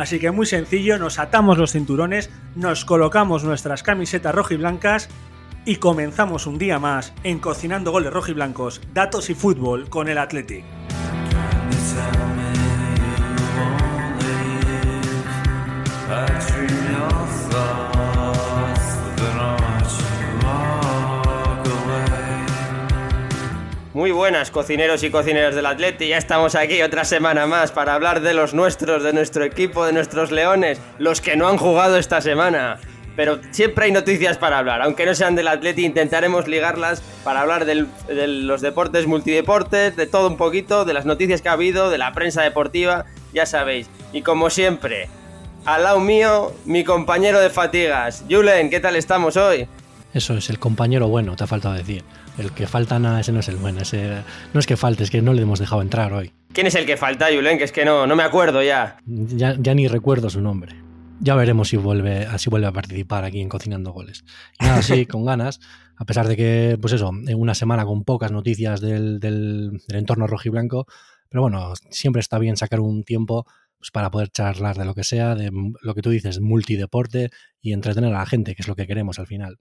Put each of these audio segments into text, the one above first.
Así que muy sencillo, nos atamos los cinturones, nos colocamos nuestras camisetas rojiblancas y comenzamos un día más en Cocinando Goles Rojiblancos, Datos y Fútbol con el Athletic. Muy buenas, cocineros y cocineras del Atleti. Ya estamos aquí otra semana más para hablar de los nuestros, de nuestro equipo, de nuestros leones, los que no han jugado esta semana. Pero siempre hay noticias para hablar, aunque no sean del Atleti, intentaremos ligarlas para hablar de los deportes multideportes, de todo un poquito, de las noticias que ha habido, de la prensa deportiva, ya sabéis. Y como siempre, al lado mío, mi compañero de fatigas. Julen, ¿qué tal estamos hoy? Eso es, el compañero bueno, te ha faltado decir. El que falta nada, ese no es el bueno. Ese, no es que falte, es que no le hemos dejado entrar hoy. ¿Quién es el que falta, Julen? Que es que no, no me acuerdo ya. ya. Ya ni recuerdo su nombre. Ya veremos si vuelve, así vuelve a participar aquí en Cocinando Goles. Y nada, sí, con ganas, a pesar de que, pues eso, en una semana con pocas noticias del, del, del entorno rojiblanco, pero bueno, siempre está bien sacar un tiempo pues, para poder charlar de lo que sea, de lo que tú dices, multideporte y entretener a la gente, que es lo que queremos al final.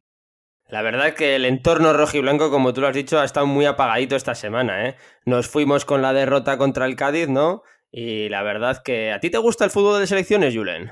La verdad que el entorno rojo y blanco, como tú lo has dicho, ha estado muy apagadito esta semana, ¿eh? Nos fuimos con la derrota contra el Cádiz, ¿no? Y la verdad que... ¿A ti te gusta el fútbol de selecciones, Julen?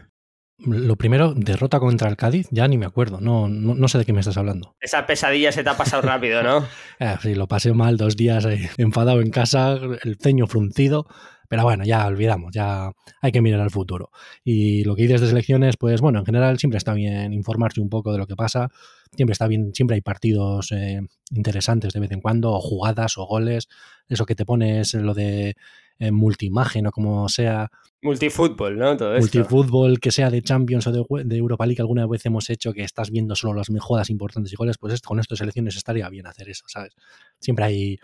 Lo primero, derrota contra el Cádiz, ya ni me acuerdo, no, no, no, sé de qué me estás hablando. Esa pesadilla se te ha pasado rápido, ¿no? eh, sí, lo pasé mal dos días ahí, enfadado en casa, el ceño fruncido, pero bueno, ya olvidamos, ya hay que mirar al futuro. Y lo que dices de selecciones, pues bueno, en general siempre está bien informarse un poco de lo que pasa, siempre está bien, siempre hay partidos eh, interesantes de vez en cuando, o jugadas o goles, eso que te pones lo de eh, multiimagen o como sea. Multifútbol, ¿no? Todo esto. Multifútbol, que sea de Champions o de, de, Europa League, alguna vez hemos hecho que estás viendo solo las mejoras importantes y goles, pues esto, con estas selecciones estaría bien hacer eso, ¿sabes? Siempre hay,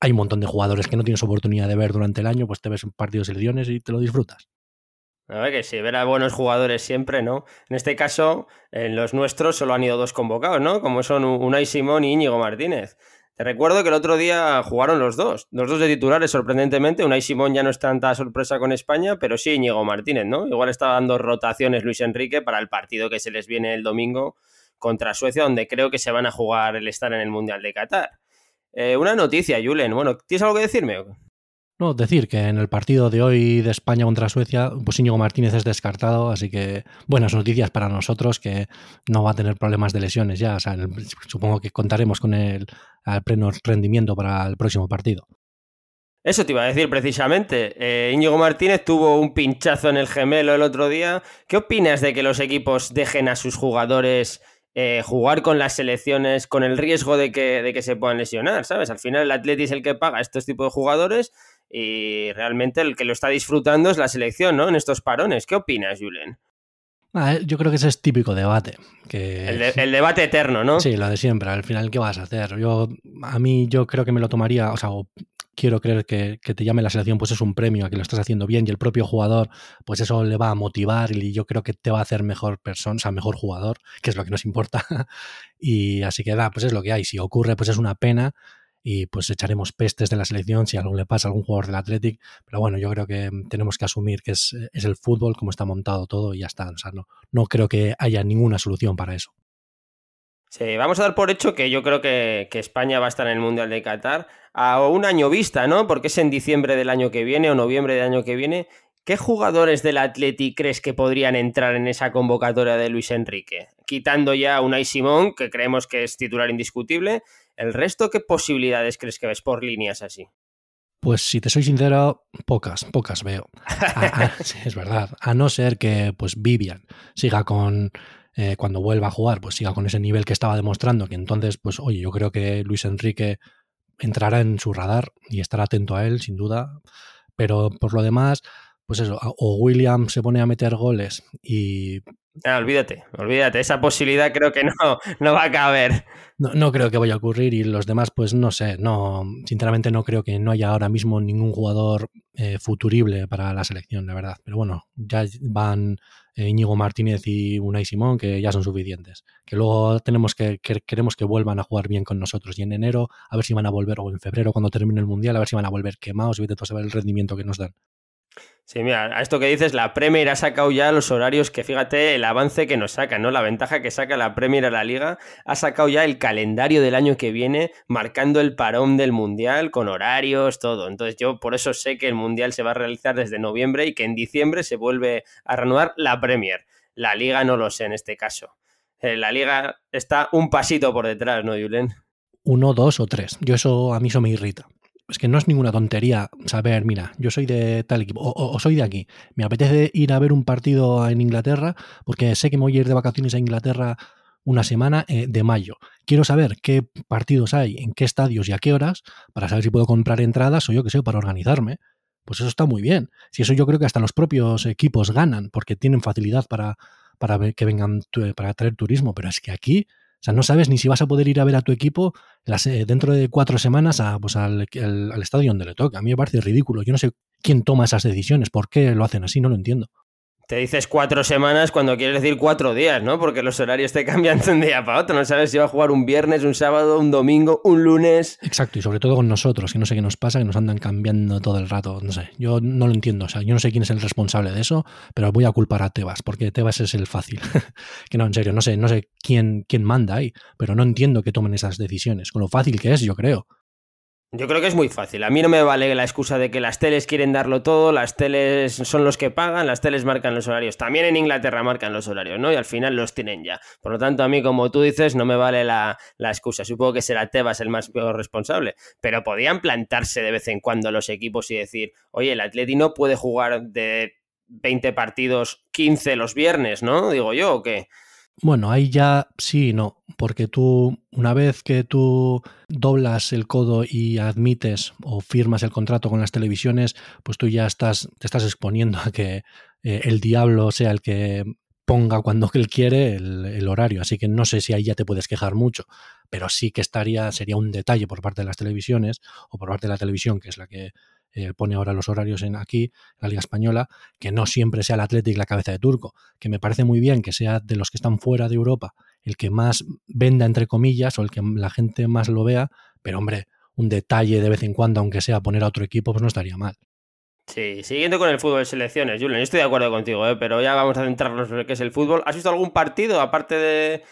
hay un montón de jugadores que no tienes oportunidad de ver durante el año, pues te ves un partido de selecciones y te lo disfrutas. Ver que sí, ver buenos jugadores siempre, ¿no? En este caso, en los nuestros solo han ido dos convocados, ¿no? Como son Unai Simón y Íñigo Martínez. Te recuerdo que el otro día jugaron los dos, los dos de titulares, sorprendentemente. Unai Simón ya no es tanta sorpresa con España, pero sí Íñigo Martínez, ¿no? Igual está dando rotaciones Luis Enrique para el partido que se les viene el domingo contra Suecia, donde creo que se van a jugar el estar en el Mundial de Qatar. Eh, una noticia, Julen. Bueno, ¿tienes algo que decirme? No, decir que en el partido de hoy de España contra Suecia, pues Íñigo Martínez es descartado, así que buenas noticias para nosotros que no va a tener problemas de lesiones ya. O sea, supongo que contaremos con el al pleno rendimiento para el próximo partido. Eso te iba a decir precisamente. Eh, Íñigo Martínez tuvo un pinchazo en el gemelo el otro día. ¿Qué opinas de que los equipos dejen a sus jugadores eh, jugar con las selecciones con el riesgo de que, de que se puedan lesionar? ¿Sabes? Al final el Atleti es el que paga a estos tipos de jugadores y realmente el que lo está disfrutando es la selección, ¿no? En estos parones. ¿Qué opinas, Julen? Ah, yo creo que ese es típico debate. Que... El, de, el, debate eterno, ¿no? Sí, lo de siempre. Al final, ¿qué vas a hacer? Yo, a mí, yo creo que me lo tomaría, o sea, quiero creer que, que, te llame la selección, pues es un premio a que lo estás haciendo bien y el propio jugador, pues eso le va a motivar y yo creo que te va a hacer mejor persona, o sea, mejor jugador, que es lo que nos importa. y así que da, pues es lo que hay. Si ocurre, pues es una pena y pues echaremos pestes de la selección si algo le pasa a algún jugador del Athletic, pero bueno, yo creo que tenemos que asumir que es, es el fútbol, como está montado todo y ya está, o sea, no, no creo que haya ninguna solución para eso. Sí, vamos a dar por hecho que yo creo que, que, España va a estar en el Mundial de Qatar a un año vista, ¿no? Porque es en diciembre del año que viene o noviembre del año que viene. ¿Qué jugadores del Atleti crees que podrían entrar en esa convocatoria de Luis Enrique? Quitando ya a Unai Simón, que creemos que es titular indiscutible, ¿el resto qué posibilidades crees que ves por líneas así? Pues si te soy sincero, pocas, pocas veo. es verdad. A no ser que pues Vivian siga con, eh, cuando vuelva a jugar, pues siga con ese nivel que estaba demostrando, que entonces, pues oye, yo creo que Luis Enrique entrará en su radar y estará atento a él, sin duda. Pero por lo demás, pues eso, o William se pone a meter goles y... Ah, olvídate, olvídate, esa posibilidad creo que no, no va a caber. No, creo que vaya a ocurrir y los demás, pues no sé, no, sinceramente no creo que no haya ahora mismo ningún jugador eh, futurible para la selección, la verdad. Pero bueno, ya van eh, Íñigo Martínez y Unai Simón, que ya son suficientes. Que luego tenemos que, queremos que vuelvan a jugar bien con nosotros. Y en enero, a ver si van a volver, o en febrero, cuando termine el Mundial, a ver si van a volver quemados y vete a saber el rendimiento que nos dan. Sí, mira, a esto que dices, la Premier ha sacado ya los horarios que fíjate el avance que nos saca, ¿no? La ventaja que saca la Premier a la liga, ha sacado ya el calendario del año que viene, marcando el parón del Mundial con horarios, todo. Entonces yo por eso sé que el Mundial se va a realizar desde noviembre y que en diciembre se vuelve a reanudar la Premier. La liga no lo sé en este caso. Eh, la liga está un pasito por detrás, ¿no, Julen? Uno, dos o tres. Yo eso, a mí eso me irrita es que no es ninguna tontería saber, mira, yo soy de tal equipo o, soy de aquí. Me apetece ir a ver un partido en Inglaterra porque sé que me voy a ir de vacaciones a Inglaterra una semana eh, de mayo. Quiero saber qué partidos hay, en qué estadios y a qué horas para saber si puedo comprar entradas o yo qué sé, para organizarme. Pues eso está muy bien. Si eso yo creo que hasta los propios equipos ganan porque tienen facilidad para, para que vengan, para traer turismo. Pero es que aquí o sea, no sabes ni si vas a poder ir a ver a tu equipo eh, dentro de cuatro semanas a, pues, al, al, estadio donde le toca. A mí me parece ridículo. Yo no sé quién toma esas decisiones, por qué lo hacen así, no lo entiendo. Te dices cuatro semanas cuando quieres decir cuatro días, ¿no? Porque los horarios te cambian de un día para otro. No sabes si va a jugar un viernes, un sábado, un domingo, un lunes. Exacto, y sobre todo con nosotros, que no sé qué nos pasa, que nos andan cambiando todo el rato. No sé, yo no lo entiendo. O sea, yo no sé quién es el responsable de eso, pero voy a culpar a Tebas, porque Tebas es el fácil. que no, en serio, no sé, no sé quién, quién manda ahí, pero no entiendo que tomen esas decisiones. Con lo fácil que es, yo creo. Yo creo que es muy fácil. A mí no me vale la excusa de que las teles quieren darlo todo, las teles son los que pagan, las teles marcan los horarios. También en Inglaterra marcan los horarios, ¿no? Y al final los tienen ya. Por lo tanto, a mí, como tú dices, no me vale la, excusa. Supongo que será Tebas el más responsable. Pero podían plantarse de vez en cuando los equipos y decir, oye, el Atleti no puede jugar de 20 partidos 15 los viernes, ¿no? Digo yo, ¿o qué? Bueno, ahí ya sí y no, porque tú, una vez que tú doblas el codo y admites o firmas el contrato con las televisiones, pues tú ya estás, te estás exponiendo a que eh, el diablo sea el que ponga cuando él quiere el, el, horario. Así que no sé si ahí ya te puedes quejar mucho, pero sí que estaría, sería un detalle por parte de las televisiones o por parte de la televisión, que es la que eh, pone ahora los horarios en aquí, la Liga Española, que no siempre sea el Atlético la cabeza de turco, que me parece muy bien que sea de los que están fuera de Europa el que más venda, entre comillas, o el que la gente más lo vea, pero hombre, un detalle de vez en cuando, aunque sea poner a otro equipo, pues no estaría mal. Sí, siguiendo con el fútbol de selecciones, Julian, yo estoy de acuerdo contigo, ¿eh? pero ya vamos a centrarnos en lo que es el fútbol. ¿Has visto algún partido aparte de,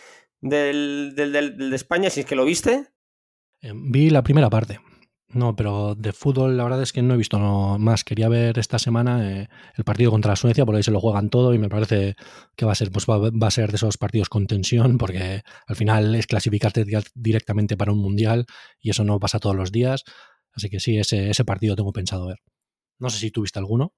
del, de España, si es que lo viste? Eh, vi la primera parte. No, pero de fútbol la verdad es que no he visto más. Quería ver esta semana eh, el partido contra Suecia, porque ahí se lo juegan todo y me parece que va a ser, pues va, a ser de esos partidos con tensión, porque al final es clasificarte directamente para un mundial y eso no pasa todos los días. Así que sí, ese, ese partido tengo pensado ver. No sé si tuviste alguno.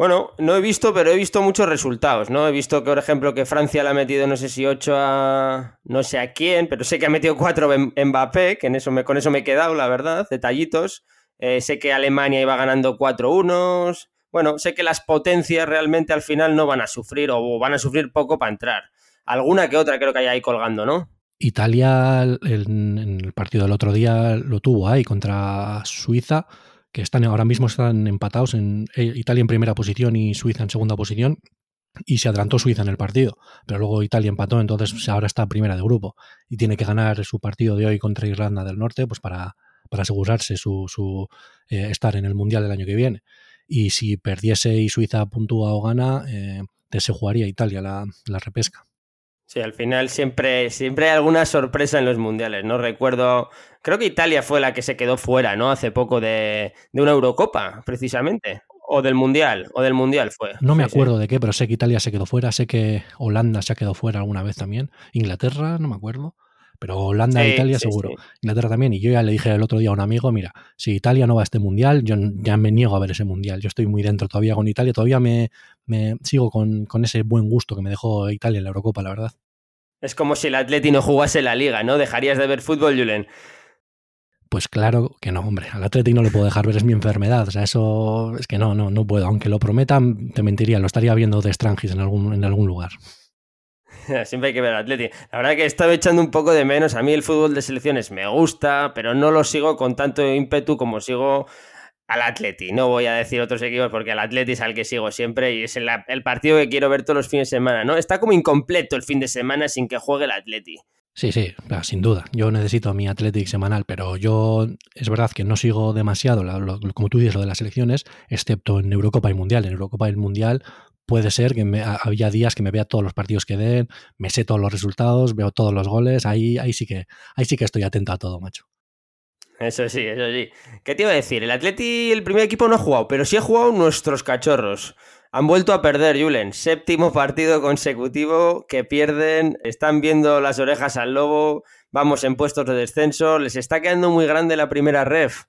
Bueno, no he visto, pero he visto muchos resultados, ¿no? He visto que, por ejemplo, que Francia le ha metido no sé si 8 a no sé a quién, pero sé que ha metido 4 en Mbappé, que en eso me, con eso me he quedado, la verdad, detallitos. Eh, sé que Alemania iba ganando 4-1. Bueno, sé que las potencias realmente al final no van a sufrir o van a sufrir poco para entrar. Alguna que otra creo que hay ahí colgando, ¿no? Italia en el partido del otro día lo tuvo ahí contra Suiza que están ahora mismo están empatados en eh, Italia en primera posición y Suiza en segunda posición. Y se adelantó Suiza en el partido, pero luego Italia empató, entonces ahora está primera de grupo y tiene que ganar su partido de hoy contra Irlanda del Norte pues para, para asegurarse su, su eh, estar en el Mundial del año que viene. Y si perdiese y Suiza puntúa o gana, eh, se jugaría Italia la, la repesca. Sí, al final siempre, siempre hay alguna sorpresa en los mundiales, ¿no? Recuerdo, creo que Italia fue la que se quedó fuera, ¿no? Hace poco de, de una Eurocopa, precisamente. O del Mundial, o del Mundial fue. No me acuerdo de qué, pero sé que Italia se quedó fuera, sé que Holanda se ha quedado fuera alguna vez también. Inglaterra, no me acuerdo. Pero Holanda e Italia seguro. Inglaterra también. Y yo ya le dije el otro día a un amigo, mira, si Italia no va a este mundial, yo ya me niego a ver ese mundial. Yo estoy muy dentro todavía con Italia, todavía me, me sigo con, con, ese buen gusto que me dejó Italia en la Eurocopa, la verdad. Es como si el Atleti no jugase la liga, ¿no? ¿Dejarías de ver fútbol, Julen? Pues claro que no, hombre. Al Atleti no le puedo dejar ver, es mi enfermedad. O sea, eso es que no, no, no puedo. Aunque lo prometan, te mentiría, lo estaría viendo de Strangis en algún, en algún lugar. Siempre hay que ver al Atleti. La verdad que he estado echando un poco de menos. A mí el fútbol de selecciones me gusta, pero no lo sigo con tanto ímpetu como sigo al Atleti. No voy a decir otros equipos porque al Atleti es al que sigo siempre y es el, el partido que quiero ver todos los fines de semana, ¿no? Está como incompleto el fin de semana sin que juegue el Atleti. Sí, sí, sin duda. Yo necesito mi Athletic semanal, pero yo es verdad que no sigo demasiado, como tú dices, lo de las elecciones, excepto en Eurocopa y Mundial. En Eurocopa y Mundial puede ser que me, había días que me vea todos los partidos que den, me sé todos los resultados, veo todos los goles, ahí, ahí, sí, que, ahí sí que estoy atento a todo, macho. Eso sí, eso sí. ¿Qué te iba a decir? El Atleti, el primer equipo no ha jugado, pero sí ha jugado nuestros cachorros. Han vuelto a perder, Julen. Séptimo partido consecutivo que pierden. Están viendo las orejas al lobo. Vamos en puestos de descenso. Les está quedando muy grande la primera ref.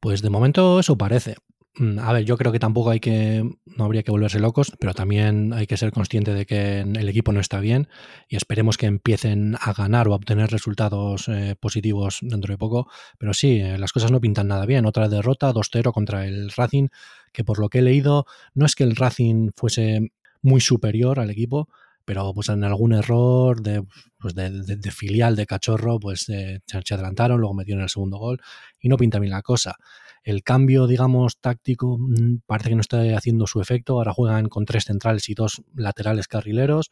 Pues de momento eso parece. Mm, a ver, yo creo que tampoco hay que, no habría que volverse locos, pero también hay que ser consciente de que el equipo no está bien y esperemos que empiecen a ganar o a obtener resultados eh, positivos dentro de poco. Pero sí, eh, las cosas no pintan nada bien. Otra derrota, 2-0 contra el Racing, que por lo que he leído, no es que el Racing fuese muy superior al equipo, pero pues en algún error de, pues de, filial de cachorro, pues eh, se adelantaron, luego metieron el segundo gol y no pinta bien la cosa. El cambio, digamos, táctico mm, parece que no está haciendo su efecto. Ahora juegan con tres centrales y dos laterales carrileros.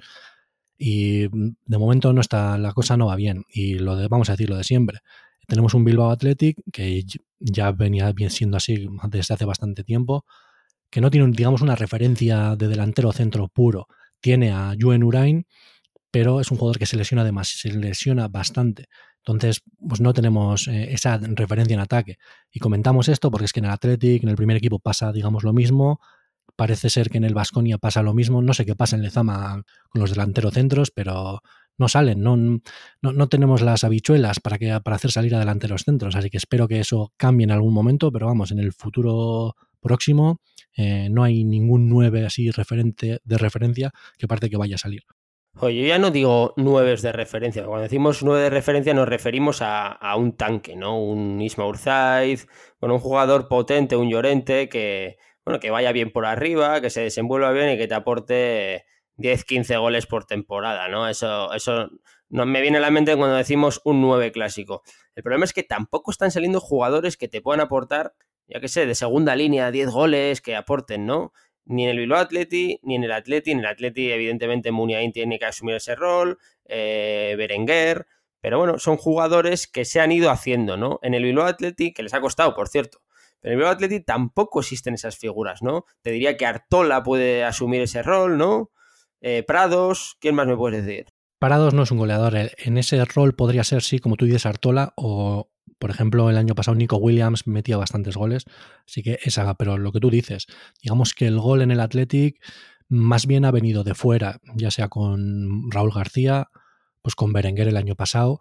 Y mm, de momento no está, la cosa no va bien. Y lo de, vamos a decir lo de siempre. Tenemos un Bilbao Athletic que ya venía bien siendo así desde hace bastante tiempo, que no tiene, digamos, una referencia de delantero centro puro. Tiene a Juen Urain, pero es un jugador que se lesiona, además, se lesiona bastante. Entonces, pues no tenemos eh, esa referencia en ataque. Y comentamos esto porque es que en el Athletic, en el primer equipo pasa, digamos, lo mismo. Parece ser que en el Vasconia pasa lo mismo. No sé qué pasa en Lezama con los delanteros centros, pero no salen. No, no, tenemos las habichuelas para, que, para hacer salir adelante los centros. Así que espero que eso cambie en algún momento. Pero vamos, en el futuro próximo eh, no hay ningún 9 así referente, de referencia que parece que vaya a salir. Oye, yo ya no digo nueves de referencia. Cuando decimos nueve de referencia nos referimos a, un tanque, ¿no? Un Isma Urzaiz, bueno, un jugador potente, un Llorente, que, bueno, que vaya bien por arriba, que se desenvuelva bien y que te aporte 10, 15 goles por temporada, ¿no? Eso, eso no, me viene a la mente cuando decimos un 9 clásico. El problema es que tampoco están saliendo jugadores que te puedan aportar, ya que sé, de segunda línea, 10 goles, que aporten, ¿no? Ni en el Bilbao Atleti, ni en el Atleti. En el Atleti, evidentemente, Muniain tiene que asumir ese rol, eh, Berenguer, pero bueno, son jugadores que se han ido haciendo, ¿no? En el Bilbao Atleti, que les ha costado, por cierto. Pero en el Bilbao Atleti tampoco existen esas figuras, ¿no? Te diría que Artola puede asumir ese rol, ¿no? Eh, Prados, ¿quién más me puedes decir? Prados no es un goleador. En ese rol podría ser, sí, como tú dices, Artola o, por ejemplo, el año pasado Nico Williams metía bastantes goles, así que esa, pero lo que tú dices, digamos que el gol en el Athletic más bien ha venido de fuera, ya sea con Raúl García, pues con Berenguer el año pasado,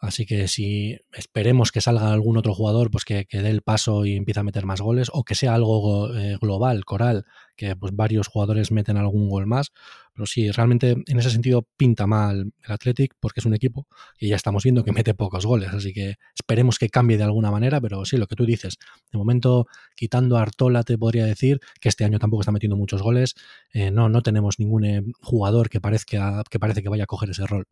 Así que si esperemos que salga algún otro jugador, pues que, dé el paso y empiece a meter más goles, o que sea algo eh, global, coral, que pues varios jugadores meten algún gol más. Pero sí, realmente en ese sentido pinta mal el Athletic, porque es un equipo que ya estamos viendo que mete pocos goles. Así que esperemos que cambie de alguna manera, pero sí, lo que tú dices, de momento, quitando a Artola, te podría decir que este año tampoco está metiendo muchos goles. Eh, no, no tenemos ningún eh, jugador que parezca, que parece que vaya a coger ese rol.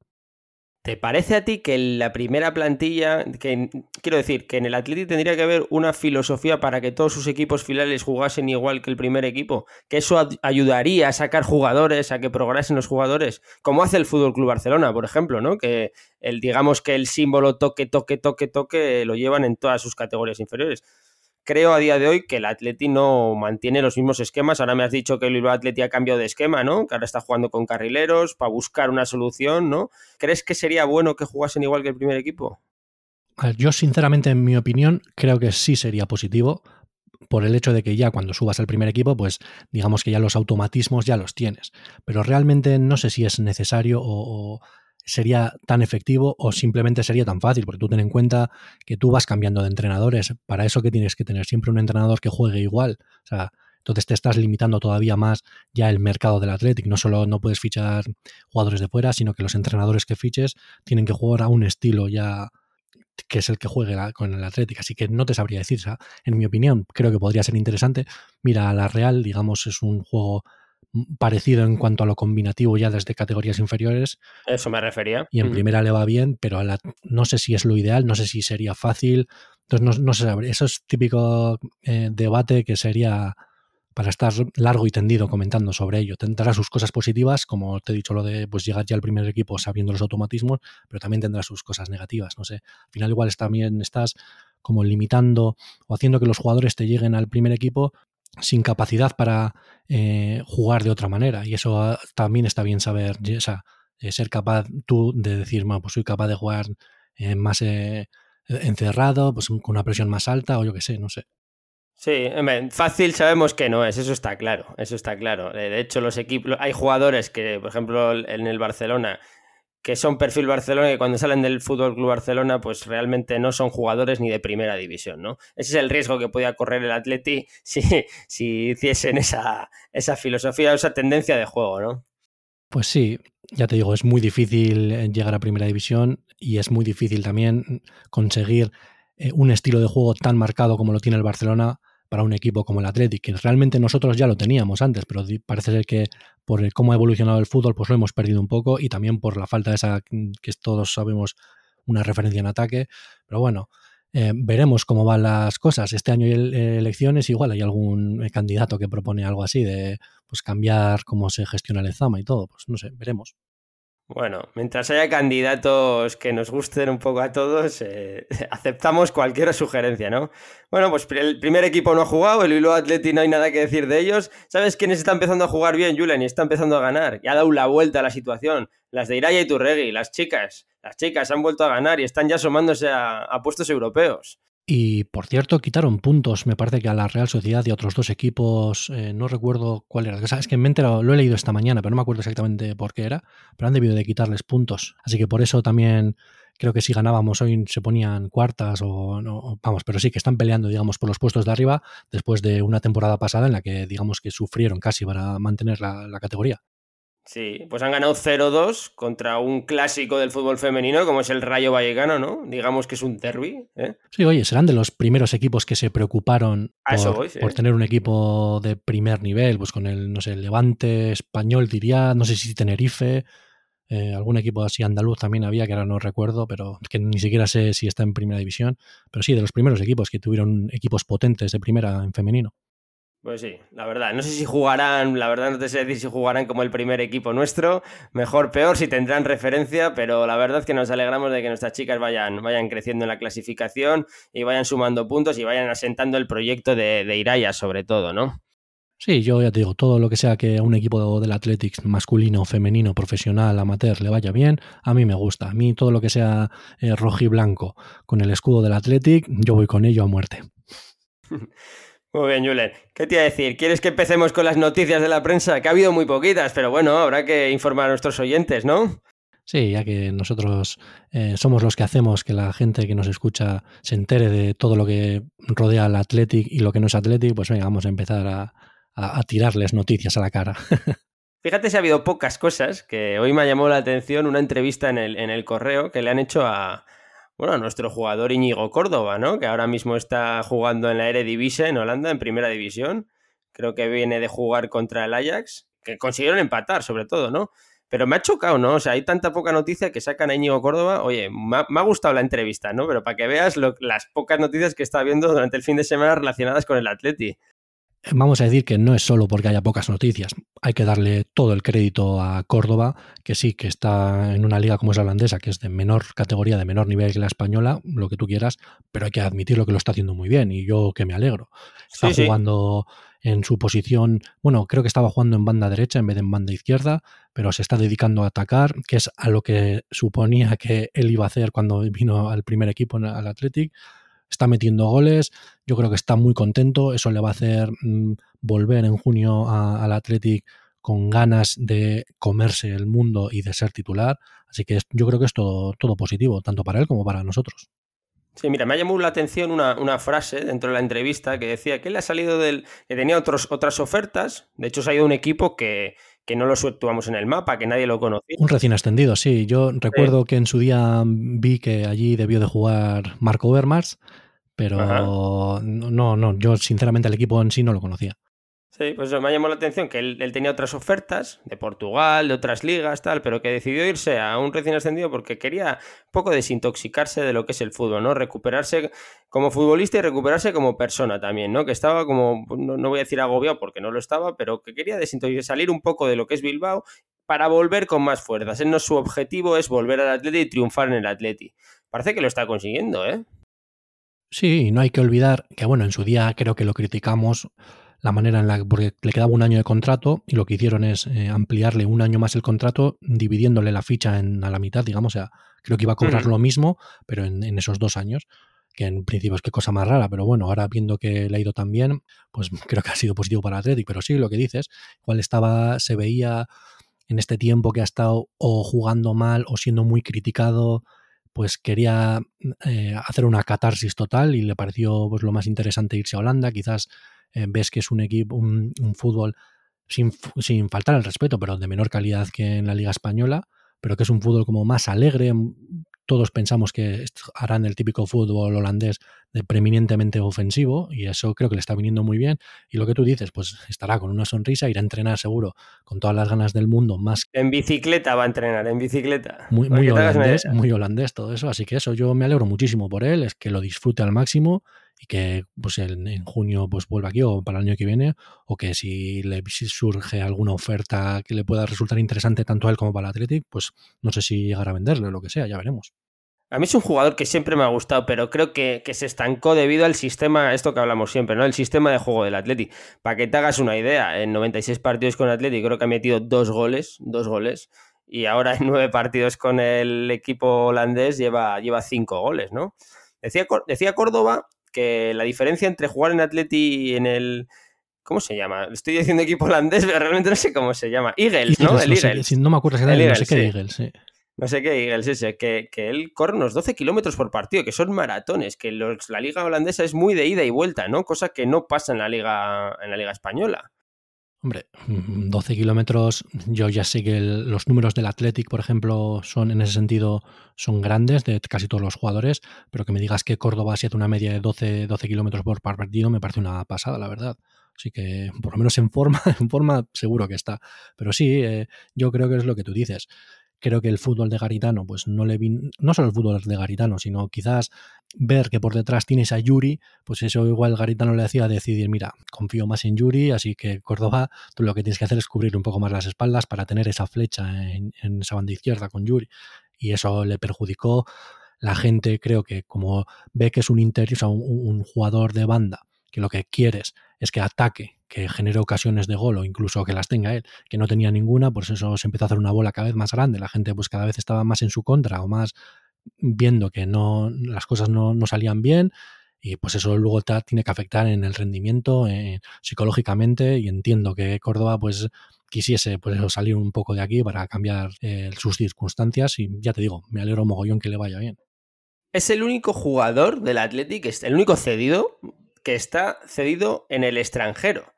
¿Te parece a ti que la primera plantilla, que quiero decir, que en el Atlético tendría que haber una filosofía para que todos sus equipos finales jugasen igual que el primer equipo? Que eso ayudaría a sacar jugadores, a que progresen los jugadores, como hace el Fútbol Club Barcelona, por ejemplo, ¿no? Que el digamos que el símbolo toque, toque, toque, toque lo llevan en todas sus categorías inferiores creo a día de hoy que el Atleti no mantiene los mismos esquemas. Ahora me has dicho que el Bilbao Atleti ha cambiado de esquema, ¿no? Que ahora está jugando con carrileros para buscar una solución, ¿no? ¿Crees que sería bueno que jugasen igual que el primer equipo? Yo, sinceramente, en mi opinión, creo que sí sería positivo. por el hecho de que ya cuando subas al primer equipo, pues digamos que ya los automatismos ya los tienes. Pero realmente no sé si es necesario o, sería tan efectivo o simplemente sería tan fácil, porque tú ten en cuenta que tú vas cambiando de entrenadores. Para eso que tienes que tener siempre un entrenador que juegue igual. O sea, entonces te estás limitando todavía más ya el mercado del Athletic. No solo no puedes fichar jugadores de fuera, sino que los entrenadores que fiches tienen que jugar a un estilo ya que es el que juegue con el Athletic. Así que no te sabría decir. en mi opinión, creo que podría ser interesante. Mira, la Real, digamos, es un juego parecido en cuanto a lo combinativo ya desde categorías inferiores. Eso me refería. Y en primera le va bien, pero a la, no sé si es lo ideal, no sé si sería fácil. Entonces, no, no sé, eso es típico eh, debate que sería para estar largo y tendido comentando sobre ello. Tendrá sus cosas positivas, como te he dicho lo de pues llegar ya al primer equipo sabiendo los automatismos, pero también tendrá sus cosas negativas. No sé, al final igual también estás como limitando o haciendo que los jugadores te lleguen al primer equipo sin capacidad para eh, jugar de otra manera. Y eso ah, también está bien saber, o eh, ser capaz tú de decir, pues soy capaz de jugar eh, más encerrado, pues con una presión más alta o yo qué sé, no sé. Sí, fácil sabemos que no es, eso está claro, eso está claro. De hecho, los equipos, hay jugadores que, por ejemplo, en el Barcelona, que son perfil Barcelona y cuando salen del Fútbol Club Barcelona, pues realmente no son jugadores ni de primera división, ¿no? Ese es el riesgo que podía correr el Atleti si, si hiciesen esa, esa filosofía o esa tendencia de juego, ¿no? Pues sí, ya te digo, es muy difícil eh, llegar a primera división y es muy difícil también conseguir eh, un estilo de juego tan marcado como lo tiene el Barcelona para un equipo como el Athletic, que realmente nosotros ya lo teníamos antes, pero parece ser que por cómo ha evolucionado el fútbol, pues lo hemos perdido un poco y también por la falta de esa que todos sabemos una referencia en ataque. Pero bueno, eh, veremos cómo van las cosas. Este año hay elecciones, igual hay algún eh, candidato que propone algo así de pues cambiar cómo se gestiona el Zama y todo. Pues no sé, veremos. Bueno, mientras haya candidatos que nos gusten un poco a todos, eh, aceptamos cualquier sugerencia, ¿no? Bueno, pues el primer equipo no ha jugado, el Bilbao Atleti no hay nada que decir de ellos. ¿Sabes quiénes está empezando a jugar bien, Julen? Y está empezando a ganar. Y ha dado la vuelta a la situación. Las de Iraya y Turregui, las chicas. Las chicas han vuelto a ganar y están ya asomándose a puestos europeos. Y por cierto, quitaron puntos, me parece que a la Real Sociedad y a otros dos equipos, eh, no recuerdo cuál era. Es que en mente lo, he leído esta mañana, pero no me acuerdo exactamente por qué era, pero han debido de quitarles puntos. Así que por eso también creo que si ganábamos hoy se ponían cuartas o no, vamos, pero sí que están peleando, digamos, por los puestos de arriba después de una temporada pasada en la que, digamos, que sufrieron casi para mantener la categoría. Sí, pues han ganado 0-2 contra un clásico del fútbol femenino como es el Rayo Vallecano, ¿no? Digamos que es un derby. ¿eh? Sí, oye, serán de los primeros equipos que se preocuparon por, tener un equipo de primer nivel, pues con el, no sé, Levante español diría, no sé si Tenerife, eh, algún equipo así andaluz también había, que ahora no recuerdo, pero que ni siquiera sé si está en primera división. Pero sí, de los primeros equipos que tuvieron equipos potentes de primera en femenino. Pues sí, la verdad. No sé si jugarán, la verdad no te sé decir si jugarán como el primer equipo nuestro, mejor, peor, si tendrán referencia, pero la verdad es que nos alegramos de que nuestras chicas vayan, vayan creciendo en la clasificación y vayan sumando puntos y vayan asentando el proyecto de, de Iraya, sobre todo, ¿no? Sí, yo ya te digo, todo lo que sea que a un equipo del Athletics masculino, femenino, profesional, amateur le vaya bien, a mí me gusta. A mí todo lo que sea eh, rojo y blanco con el escudo del Athletic, yo voy con ello a muerte. Muy bien, Julen. ¿Qué te iba a decir? ¿Quieres que empecemos con las noticias de la prensa? Que ha habido muy poquitas, pero bueno, habrá que informar a nuestros oyentes, ¿no? Sí, ya que nosotros eh, somos los que hacemos que la gente que nos escucha se entere de todo lo que rodea al Athletic y lo que no es Athletic, pues venga, vamos a empezar a, tirarles noticias a la cara. Fíjate si ha habido pocas cosas, que hoy me ha llamado la atención una entrevista en el, en el correo que le han hecho a, bueno, nuestro jugador Íñigo Córdoba, ¿no? Que ahora mismo está jugando en la Eredivisie en Holanda, en primera división. Creo que viene de jugar contra el Ajax, que consiguieron empatar, sobre todo, ¿no? Pero me ha chocado, ¿no? O sea, hay tanta poca noticia que sacan a Íñigo Córdoba. Oye, me ha, gustado la entrevista, ¿no? Pero para que veas las pocas noticias que está viendo durante el fin de semana relacionadas con el Atleti vamos a decir que no es solo porque haya pocas noticias. Hay que darle todo el crédito a Córdoba, que sí, que está en una liga como es la holandesa, que es de menor categoría, de menor nivel que la española, lo que tú quieras, pero hay que admitirlo que lo está haciendo muy bien y yo que me alegro. Está jugando en su posición, bueno, creo que estaba jugando en banda derecha en vez de en banda izquierda, pero se está dedicando a atacar, que es a lo que suponía que él iba a hacer cuando vino al primer equipo, al Athletic está metiendo goles, yo creo que está muy contento, eso le va a hacer mm, volver en junio al Athletic con ganas de comerse el mundo y de ser titular, así que yo creo que es todo, todo positivo, tanto para él como para nosotros. Sí, mira, me ha llamado la atención una, frase dentro de la entrevista que decía que él ha salido del. que tenía otros, otras ofertas. De hecho, ha ido un equipo que, que no lo situamos en el mapa, que nadie lo conocía. Un recién ascendido, sí. Yo recuerdo que en su día vi que allí debió de jugar Marco Overmars, pero no, no, yo sinceramente el equipo en sí no lo conocía. Sí, pues me ha llamado la atención que él, tenía otras ofertas de Portugal, de otras ligas, tal, pero que decidió irse a un recién ascendido porque quería un poco desintoxicarse de lo que es el fútbol, ¿no? Recuperarse como futbolista y recuperarse como persona también, ¿no? Que estaba como, no, voy a decir agobiado porque no lo estaba, pero que quería desintoxicarse, salir un poco de lo que es Bilbao para volver con más fuerzas. Él no, su objetivo es volver al Atleti y triunfar en el Atleti. Parece que lo está consiguiendo, ¿eh? Sí, no hay que olvidar que, bueno, en su día creo que lo criticamos la manera en la porque le quedaba un año de contrato y lo que hicieron es eh, ampliarle un año más el contrato dividiéndole la ficha en, a la mitad, digamos, o sea, creo que iba a cobrar lo mismo, pero en, esos dos años, que en principio es que cosa más rara, pero bueno, ahora viendo que le ha ido tan bien, pues creo que ha sido positivo para Athletic, pero sí, lo que dices, igual estaba, se veía en este tiempo que ha estado o jugando mal o siendo muy criticado, pues quería eh, hacer una catarsis total y le pareció pues lo más interesante irse a Holanda, quizás eh, ves que es un equipo, un, fútbol sin, sin, faltar al respeto, pero de menor calidad que en la Liga Española, pero que es un fútbol como más alegre. Todos pensamos que harán el típico fútbol holandés de preeminentemente ofensivo y eso creo que le está viniendo muy bien. Y lo que tú dices, pues estará con una sonrisa, irá a entrenar seguro con todas las ganas del mundo. Más en bicicleta va a entrenar, en bicicleta. Muy, muy holandés, muy holandés todo eso. Así que eso yo me alegro muchísimo por él, es que lo disfrute al máximo y que pues en, junio pues vuelva aquí o para el año que viene o que si le surge alguna oferta que le pueda resultar interesante tanto a él como para el Athletic, pues no sé si llegará a venderle o lo que sea, ya veremos. A mí es un jugador que siempre me ha gustado, pero creo que, se estancó debido al sistema, esto que hablamos siempre, ¿no? El sistema de juego del Athletic. Para que te hagas una idea, en 96 partidos con el creo que ha metido dos goles, dos goles, y ahora en nueve partidos con el equipo holandés lleva, lleva cinco goles, ¿no? Decía, decía Córdoba que la diferencia entre jugar en Atleti y en el... ¿Cómo se llama? Estoy diciendo equipo holandés, pero realmente no sé cómo se llama. Eagles, ¿no? el Eagles. no me acuerdo no sé qué Eagles, sí. No sé qué Eagles ese, que, que él corre unos 12 kilómetros por partido, que son maratones, que la liga holandesa es muy de ida y vuelta, ¿no? Cosa que no pasa en la liga, en la liga española. Hombre, 12 mm, kilómetros, yo ya sé que los números del Athletic, por ejemplo, son en ese sentido son grandes de casi todos los jugadores, pero que me digas que Córdoba ha sido una media de 12, 12 kilómetros por partido me parece una pasada, la verdad. Así que, por lo menos en forma, en forma seguro que está. Pero sí, eh, yo creo que es lo que tú dices creo que el fútbol de Garitano, pues no le vi, no solo el fútbol de Garitano, sino quizás ver que por detrás tienes a Yuri, pues eso igual Garitano le hacía decidir, mira, confío más en Yuri, así que Córdoba, tú lo que tienes que hacer es cubrir un poco más las espaldas para tener esa flecha en, esa banda izquierda con Yuri. Y eso le perjudicó. La gente creo que como ve que es un interior, o un jugador de banda, que lo que quieres es que ataque que genere ocasiones de gol o incluso que las tenga él, que no tenía ninguna, pues eso se empezó a hacer una bola cada vez más grande, la gente pues cada vez estaba más en su contra o más viendo que no las cosas no, salían bien y pues eso luego tiene que afectar en el rendimiento psicológicamente y entiendo que Córdoba pues quisiese pues salir un poco de aquí para cambiar eh, sus circunstancias y ya te digo, me alegro mogollón que le vaya bien. Es el único jugador del Athletic, el único cedido que está cedido en el extranjero.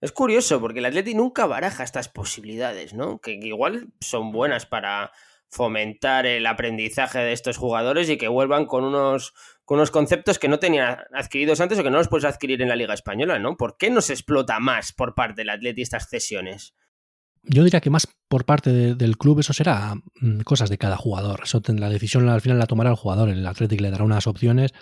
Es curioso porque el Atleti nunca baraja estas posibilidades, ¿no? Que, igual son buenas para fomentar el aprendizaje de estos jugadores y que vuelvan con unos, con unos conceptos que no tenían adquiridos antes o que no los puedes adquirir en la Liga Española, ¿no? ¿Por qué no se explota más por parte del Atleti estas cesiones? Yo diría que más por parte del club eso será mm, cosas de cada jugador. La decisión al final la tomará el jugador. El Athletic le dará unas opciones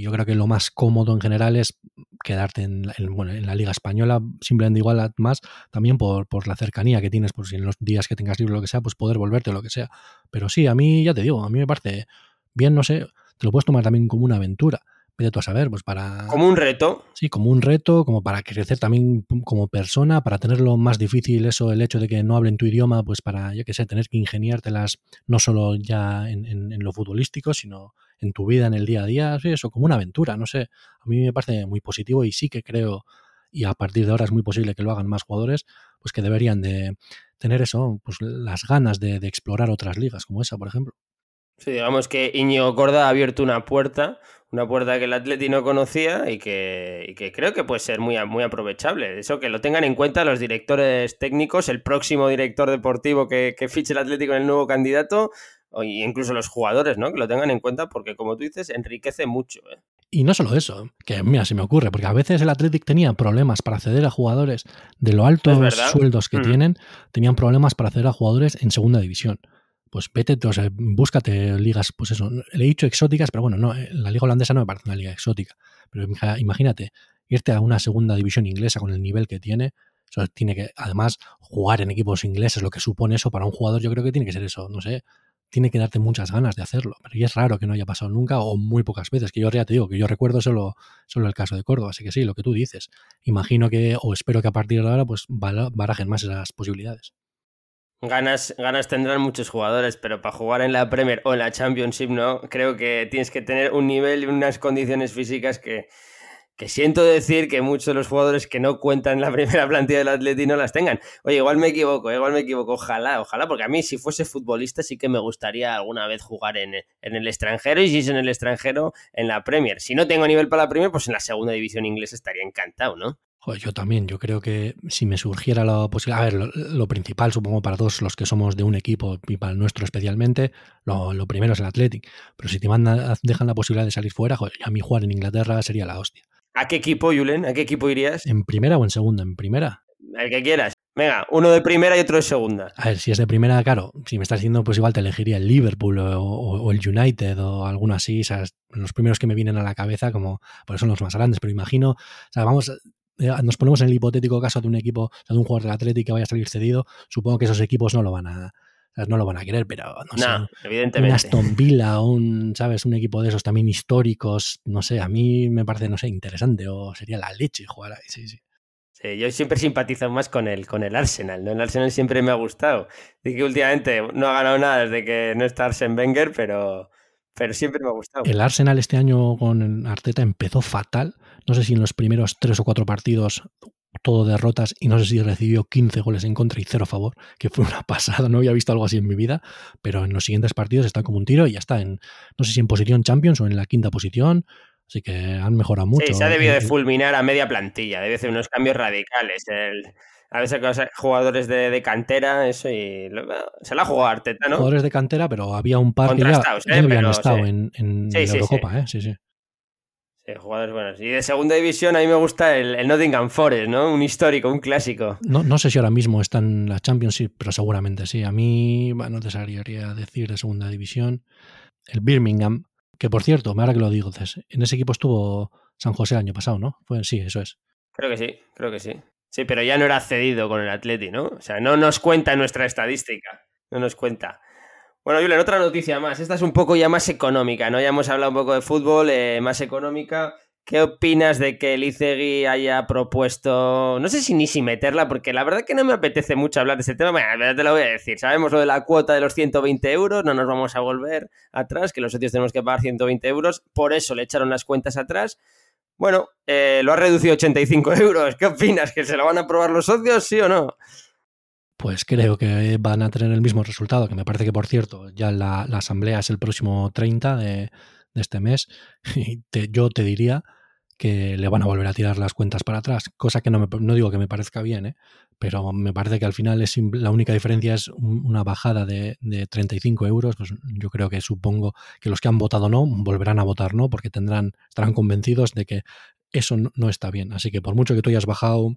yo creo que lo más cómodo en general es quedarte en, la Liga Española, simplemente igual más también por, la cercanía que tienes, por si en los días que tengas libre lo que sea, pues poder volverte o lo que sea. Pero sí, a mí, ya te digo, a mí me parece bien, no sé, te lo puedes tomar también como una aventura. Vete tú a saber, pues para... Como un reto. Sí, como un reto, como para crecer también como persona, para tenerlo más difícil eso, el hecho de que no hablen tu idioma, pues para, yo qué sé, tener que ingeniártelas no solo ya en, en lo futbolístico, sino en tu vida, en el día a día, eso, como una aventura, no sé, a mí me parece muy positivo y sí que creo, y a partir de ahora es muy posible que lo hagan más jugadores, pues que deberían de tener eso, pues las ganas de, de explorar otras ligas como esa, por ejemplo. Sí, digamos que Íñigo Corda ha abierto una puerta, una puerta que el Atleti no conocía y que, y que, creo que puede ser muy, muy aprovechable. Eso que lo tengan en cuenta los directores técnicos, el próximo director deportivo que, que fiche el Atlético en el nuevo candidato, o incluso los jugadores, ¿no? Que lo tengan en cuenta porque, como tú dices, enriquece mucho. ¿eh? Y no solo eso, que mira, se me ocurre, porque a veces el Athletic tenía problemas para acceder a jugadores de lo altos sueldos que mm. tienen, tenían problemas para acceder a jugadores en segunda división pues vete, o sea, búscate ligas, pues eso, le he dicho exóticas, pero bueno, no, eh, la liga holandesa no me parece una liga exótica, pero imagínate, irte a una segunda división inglesa con el nivel que tiene, o tiene que, además, jugar en equipos ingleses, lo que supone eso para un jugador, yo creo que tiene que ser eso, no sé, tiene que darte muchas ganas de hacerlo, y es raro que no haya pasado nunca o muy pocas veces, que yo ya te digo, que yo recuerdo solo, solo el caso de Córdoba, así que sí, lo que tú dices, imagino que, o espero que a partir de ahora, pues barajen más esas posibilidades. Ganas, ganas tendrán muchos jugadores, pero para jugar en la Premier o en la Championship, no, creo que tienes que tener un nivel y unas condiciones físicas que, que siento decir que muchos de los jugadores que no cuentan en la primera plantilla del Atleti no las tengan. Oye, igual me equivoco, igual me equivoco, ojalá, ojalá, porque a mí si fuese futbolista sí que me gustaría alguna vez jugar en, en el extranjero y si es en el extranjero en la Premier. Si no tengo nivel para la Premier, pues en la segunda división inglesa estaría encantado, ¿no? yo también, yo creo que si me surgiera la posibilidad, a ver, lo, principal supongo para todos los que somos de un equipo y para el nuestro especialmente, lo, primero es el Athletic, pero si te mandan, dejan la posibilidad de salir fuera, a mí jugar en Inglaterra sería la hostia. ¿A qué equipo, Julen? ¿A qué equipo irías? ¿En primera o en segunda? En primera. El que quieras. Venga, uno de primera y otro de segunda. A ver, si es de primera, claro, si me estás diciendo, pues igual te elegiría el Liverpool o, el United o alguno así, o sea, los primeros que me vienen a la cabeza, como, pues son los más grandes, pero imagino, o sea, vamos, eh, nos ponemos en el hipotético caso de un equipo, de un jugador del Atlético que vaya a salir cedido, supongo que esos equipos no lo van a, no lo van a querer, pero no, sé, evidentemente. un Aston Villa, un, ¿sabes? Un equipo de esos también históricos, no sé, a mí me parece, no sé, interesante, o sería la leche jugar ahí, sí, sí. Sí, yo siempre simpatizo más con el, con el Arsenal, ¿no? El Arsenal siempre me ha gustado. Digo que últimamente no ha ganado nada desde que no está Arsen Wenger, pero, pero siempre me ha gustado. El Arsenal este año con Arteta empezó fatal. No sé si en los primeros tres o cuatro partidos todo derrotas y no sé si recibió 15 goles en contra y cero a favor, que fue una pasada, no había visto algo así en mi vida, pero en los siguientes partidos está como un tiro y ya está en, no sé si en posición Champions o en la quinta posición, así que han mejorado mucho. Sí, se ha debido de fulminar a media plantilla, debe hacer unos cambios radicales. El, a veces jugadores de, cantera, eso y se la ha jugado Arteta, ¿no? Jugadores de cantera, pero había un par que ya, ¿eh? habían estado en, la Eurocopa, ¿eh? Sí, sí. Sí, jugadores buenos. Y de segunda división a mí me gusta el, Nottingham Forest, ¿no? Un histórico, un clásico. No, no sé si ahora mismo está en la Championship, pero seguramente sí. A mí bueno, no te sabría decir de segunda división. El Birmingham, que por cierto, ahora que lo digo, en ese equipo estuvo San José el año pasado, ¿no? Sí, eso es. Creo que sí, creo que sí. Sí, pero ya no era cedido con el Atleti, ¿no? O sea, no nos cuenta nuestra estadística. No nos cuenta. Bueno, Julen, otra noticia más. Esta es un poco ya más económica, ¿no? Ya hemos hablado un poco de fútbol, eh, más económica. ¿Qué opinas de que el Icegui haya propuesto, no sé si ni si meterla, porque la verdad que no me apetece mucho hablar de ese tema, bueno, te lo voy a decir, sabemos lo de la cuota de los 120 euros, no nos vamos a volver atrás, que los socios tenemos que pagar 120 euros, por eso le echaron las cuentas atrás. Bueno, eh, lo ha reducido a 85 euros, ¿qué opinas? ¿Que se lo van a probar los socios, sí o no? Pues creo que van a tener el mismo resultado, que me parece que, por cierto, ya la, asamblea es el próximo 30 de, este mes, y yo te diría que le van a volver a tirar las cuentas para atrás, cosa que no, me, no digo que me parezca bien, ¿eh? pero me parece que al final es la única diferencia es una bajada de, de, 35 euros, pues yo creo que supongo que los que han votado no volverán a votar no, porque tendrán, estarán convencidos de que eso no está bien. Así que por mucho que tú hayas bajado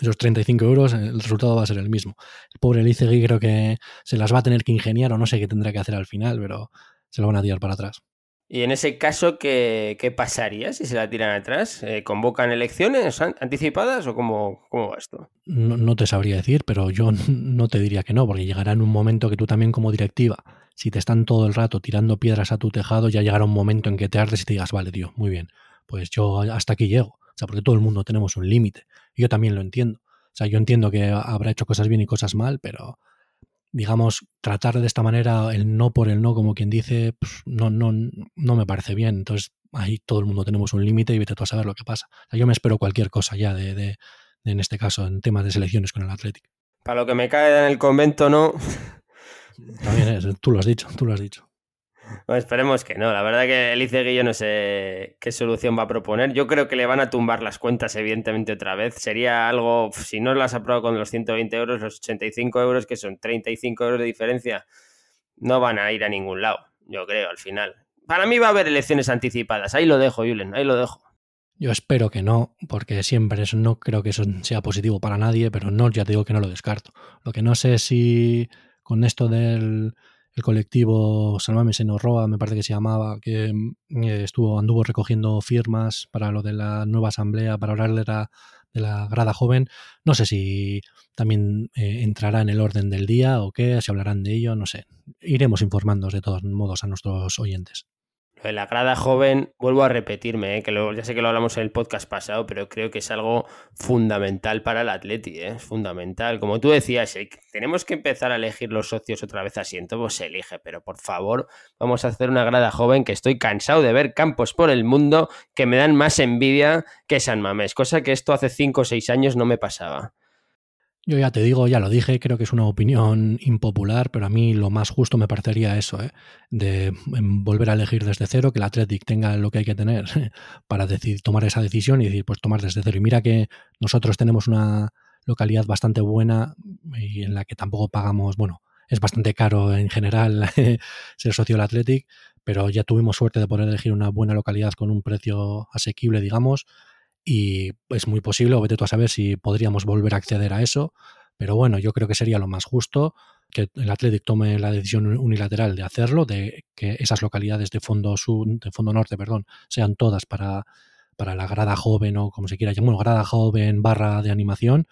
esos 35 euros, el resultado va a ser el mismo. El pobre Licegui creo que se las va a tener que ingeniar o no sé qué tendrá que hacer al final, pero se lo van a tirar para atrás. Y en ese caso, ¿qué, qué pasaría si se la tiran atrás? Eh, ¿Convocan elecciones anticipadas o cómo, cómo va esto? No, no, te sabría decir, pero yo no te diría que no, porque llegará en un momento que tú también como directiva, si te están todo el rato tirando piedras a tu tejado, ya llegará un momento en que te ardes y te digas, vale, tío, muy bien, pues yo hasta aquí llego. O sea, porque todo el mundo tenemos un límite. Yo también lo entiendo. O sea, yo entiendo que habrá hecho cosas bien y cosas mal, pero digamos, tratar de esta manera el no por el no, como quien dice, pues, no, no, no me parece bien. Entonces, ahí todo el mundo tenemos un límite y vete tú a saber lo que pasa. yo me espero cualquier cosa ya de, de, en este caso, en temas de selecciones con el Athletic. Para lo que me cae en el convento, no. También es, tú lo has dicho, tú lo has dicho. Esperemos que no. La verdad que el yo no sé qué solución va a proponer. Yo creo que le van a tumbar las cuentas, evidentemente, otra vez. Sería algo, si no las aprobado con los 120 euros, los 85 euros, que son 35 euros de diferencia, no van a ir a ningún lado, yo creo, al final. Para mí va a haber elecciones anticipadas. Ahí lo dejo, Julen, ahí lo dejo. Yo espero que no, porque siempre eso no creo que eso sea positivo para nadie, pero no, ya te digo que no lo descarto. Lo que no sé si con esto del el colectivo Salmame Senorroa, me parece que se llamaba, que mm, estuvo, anduvo recogiendo firmas para lo de la nueva asamblea, para hablar de la, grada joven. No sé si también eh, entrará en el orden del día o qué, si hablarán de ello, no sé. Iremos informando de todos modos a nuestros oyentes la grada joven, vuelvo a repetirme, eh, que ya sé que lo hablamos en el podcast pasado, pero creo que es algo fundamental para el Atleti, ¿eh? es fundamental. Como tú decías, tenemos que empezar a elegir los socios otra vez asiento, pues se elige, pero por favor, vamos a hacer una grada joven que estoy cansado de ver campos por el mundo que me dan más envidia que San Mamés, cosa que esto hace 5 o 6 años no me pasaba. Yo ya te digo, ya lo dije, creo que es una opinión impopular, pero a mí lo más justo me parecería eso, ¿eh? de em, volver a elegir desde cero, que el Athletic tenga lo que hay que tener para tomar esa decisión y decir, pues tomar desde cero. Y mira que nosotros tenemos una localidad bastante buena y en la que tampoco pagamos, bueno, es bastante caro en general ser socio del Athletic, pero ya tuvimos suerte de poder elegir una buena localidad con un precio asequible, digamos y es muy posible, o vete tú a saber si podríamos volver a acceder a eso, pero bueno, yo creo que sería lo más justo que el Athletic tome la decisión unilateral de hacerlo, de que esas localidades de fondo sur, de fondo norte, perdón, sean todas para, para la grada joven o como se quiera llamar, grada joven barra de animación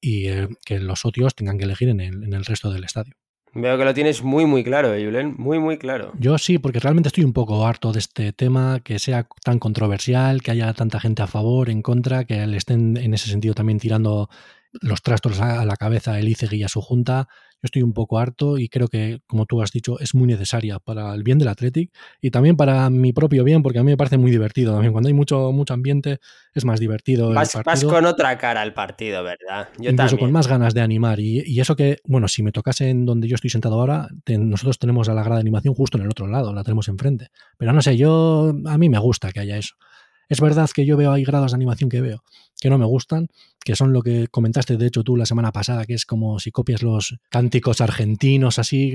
y eh, que los socios tengan que elegir en el, en el resto del estadio. Veo que lo tienes muy, muy claro, ¿eh, Julen. Muy, muy claro. Yo sí, porque realmente estoy un poco harto de este tema, que sea tan controversial, que haya tanta gente a favor, en contra, que le estén en ese sentido también tirando los trastos a la cabeza el ICEGI y a su junta. Yo estoy un poco harto y creo que, como tú has dicho, es muy necesaria para el bien del Athletic y también para mi propio bien, porque a mí me parece muy divertido también. Cuando hay mucho, mucho ambiente es más divertido. Vas, con otra cara al partido, ¿verdad? Yo Incluso con más ganas de animar. Y, eso que, bueno, si me tocase en donde yo estoy sentado ahora, nosotros tenemos a la grada de animación justo en el otro lado, la tenemos enfrente. Pero no sé, yo a mí me gusta que haya eso. Es verdad que yo veo hay grados de animación que veo que no me gustan, que son lo que comentaste de hecho tú la semana pasada, que es como si copias los cánticos argentinos así,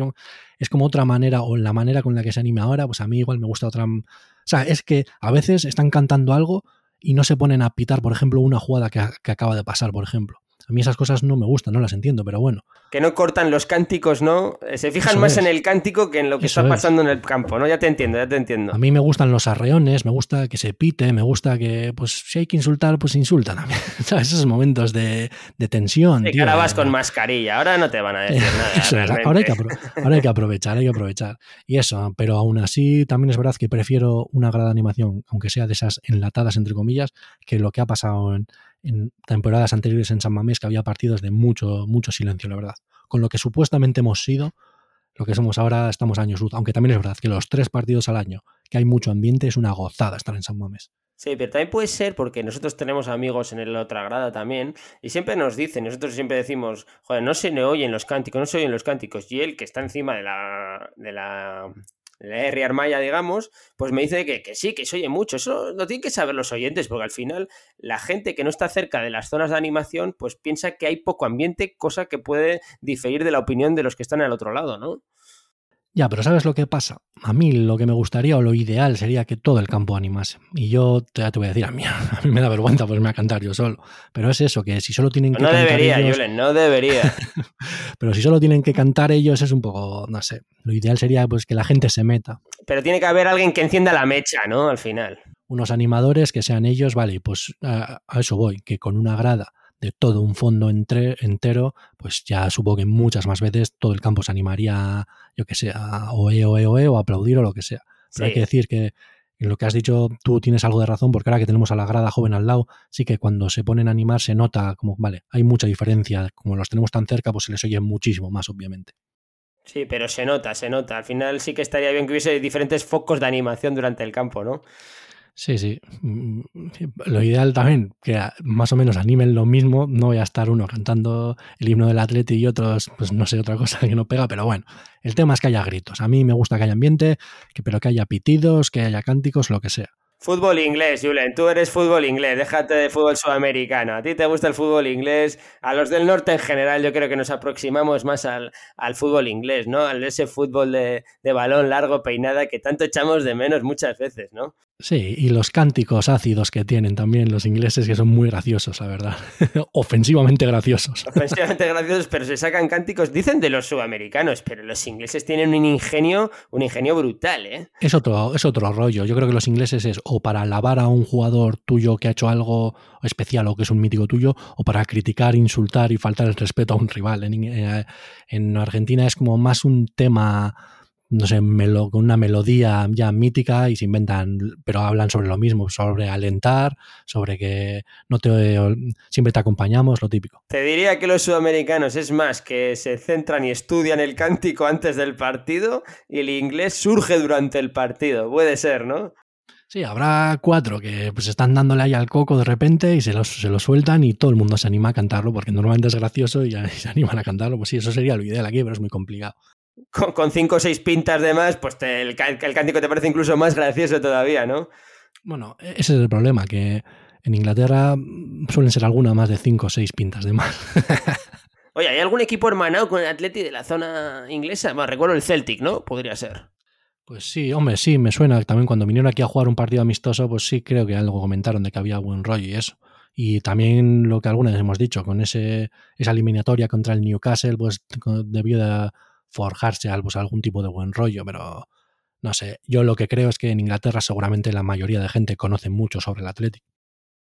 es como otra manera o la manera con la que se anima ahora, pues a mí igual me gusta otra... O sea, es que a veces están cantando algo y no se ponen a pitar, por ejemplo, una jugada que, que acaba de pasar, por ejemplo. A mí esas cosas no me gustan, no las entiendo, pero bueno. Que no cortan los cánticos, ¿no? Eh, se fijan más en el cántico que en lo que está pasando en el campo, ¿no? Ya te entiendo, ya te entiendo. A mí me gustan los arreones, me gusta que se pite, me gusta que, pues, si hay que insultar, pues insultan. ¿Sabes? Esos momentos de, tensión. Sí, ahora vas con mascarilla, ahora no te van a decir nada. ahora, hay que ahora hay que aprovechar, hay que aprovechar. Y eso, pero aún así también es verdad que prefiero una grada animación, aunque sea de esas enlatadas, entre comillas, que lo que ha pasado en, en temporadas anteriores en San Mamés que había partidos de mucho, mucho silencio, la verdad. Con lo que supuestamente hemos sido, lo que somos ahora estamos años luz. Aunque también es verdad que los tres partidos al año, que hay mucho ambiente, es una gozada estar en San Mamés. Sí, pero también puede ser porque nosotros tenemos amigos en la otra grada también y siempre nos dicen, nosotros siempre decimos, joder, no se le oyen los cánticos, no se oyen los cánticos. Y él, que está encima de la, de la la R Armaya, digamos, pues me dice que, que, sí, que se oye mucho. Eso lo tienen que saber los oyentes, porque al final la gente que no está cerca de las zonas de animación, pues piensa que hay poco ambiente, cosa que puede diferir de la opinión de los que están al otro lado, ¿no? Ya, pero ¿sabes lo que pasa? A mí lo que me gustaría o lo ideal sería que todo el campo animase. Y yo ya te voy a decir, a mí, a mí me da vergüenza ponerme a cantar yo solo. Pero es eso, que si solo tienen que no cantar debería, ellos... Julen, no debería. pero si solo tienen que cantar ellos es un poco, no sé. Lo ideal sería pues que la gente se meta. Pero tiene que haber alguien que encienda la mecha, ¿no? Al final. Unos animadores que sean ellos, vale, pues a eso voy, que con una grada de todo un fondo entre, entero, pues ya supongo que muchas más veces todo el campo se animaría, yo que sé, a oe, oe, oe, o a aplaudir o lo que sea. Pero hay que decir que en lo que has dicho tú tienes algo de razón, porque ahora que tenemos a la grada joven al lado, sí que cuando se ponen a animar se nota como, vale, hay mucha diferencia, como los tenemos tan cerca, pues se les oye muchísimo más, obviamente. Sí, pero se nota, se nota. Al final sí que estaría bien que hubiese diferentes focos de animación durante el campo, ¿no? Sí, sí. Lo ideal también, que más o menos animen lo mismo. No voy a estar uno cantando el himno del atleta y otros, pues no sé, otra cosa que no pega, pero bueno. El tema es que haya gritos. A mí me gusta que haya ambiente, que, pero que haya pitidos, que haya cánticos, lo que sea. Fútbol inglés, Julen, tú eres fútbol inglés, déjate de fútbol sudamericano. A ti te gusta el fútbol inglés, a los del norte en general yo creo que nos aproximamos más al, fútbol inglés, ¿no? Al ese fútbol de, de balón largo, peinada, que tanto echamos de menos muchas veces, ¿no? Sí, y los cánticos ácidos que tienen también los ingleses, que son muy graciosos, la verdad. Ofensivamente graciosos. Ofensivamente graciosos, pero se sacan cánticos, dicen de los sudamericanos, pero los ingleses tienen un ingenio, un ingenio brutal, ¿eh? Es otro, es otro rollo. Yo creo que los ingleses es o para alabar a un jugador tuyo que ha hecho algo especial o que es un mítico tuyo, o para criticar, insultar y faltar el respeto a un rival. en eh, Argentina es como más un tema no sé, con una melodía ya mítica y se inventan, pero hablan sobre lo mismo, sobre alentar, sobre que no te siempre te acompañamos, lo típico. Te diría que los sudamericanos es más que se centran y estudian el cántico antes del partido y el inglés surge durante el partido, puede ser, ¿no? Sí, habrá cuatro que pues están dándole ahí al coco de repente y se los, se lo sueltan y todo el mundo se anima a cantarlo porque normalmente es gracioso y se animan a cantarlo. Pues sí, eso sería lo ideal aquí, pero es muy complicado con, cinco o seis pintas de más, pues el, cántico te parece incluso más gracioso todavía, ¿no? Bueno, e-, ese es el problema, que en Inglaterra suelen ser alguna más de cinco o seis pintas de más. Oye, ¿hay algún equipo hermanado con el Atleti de la zona inglesa? Bueno, recuerdo el Celtic, ¿no? Podría ser. Pues sí, hombre, sí, me suena. También cuando vinieron aquí a jugar un partido amistoso, pues sí creo que algo comentaron de que había buen rollo y eso. Y también lo que algunas hemos dicho, con ese, esa eliminatoria contra el Newcastle, pues debió de forjarse pues, algún tipo de buen rollo, pero no sé, yo lo que creo es que en Inglaterra seguramente la mayoría de gente conoce mucho sobre el Atlético.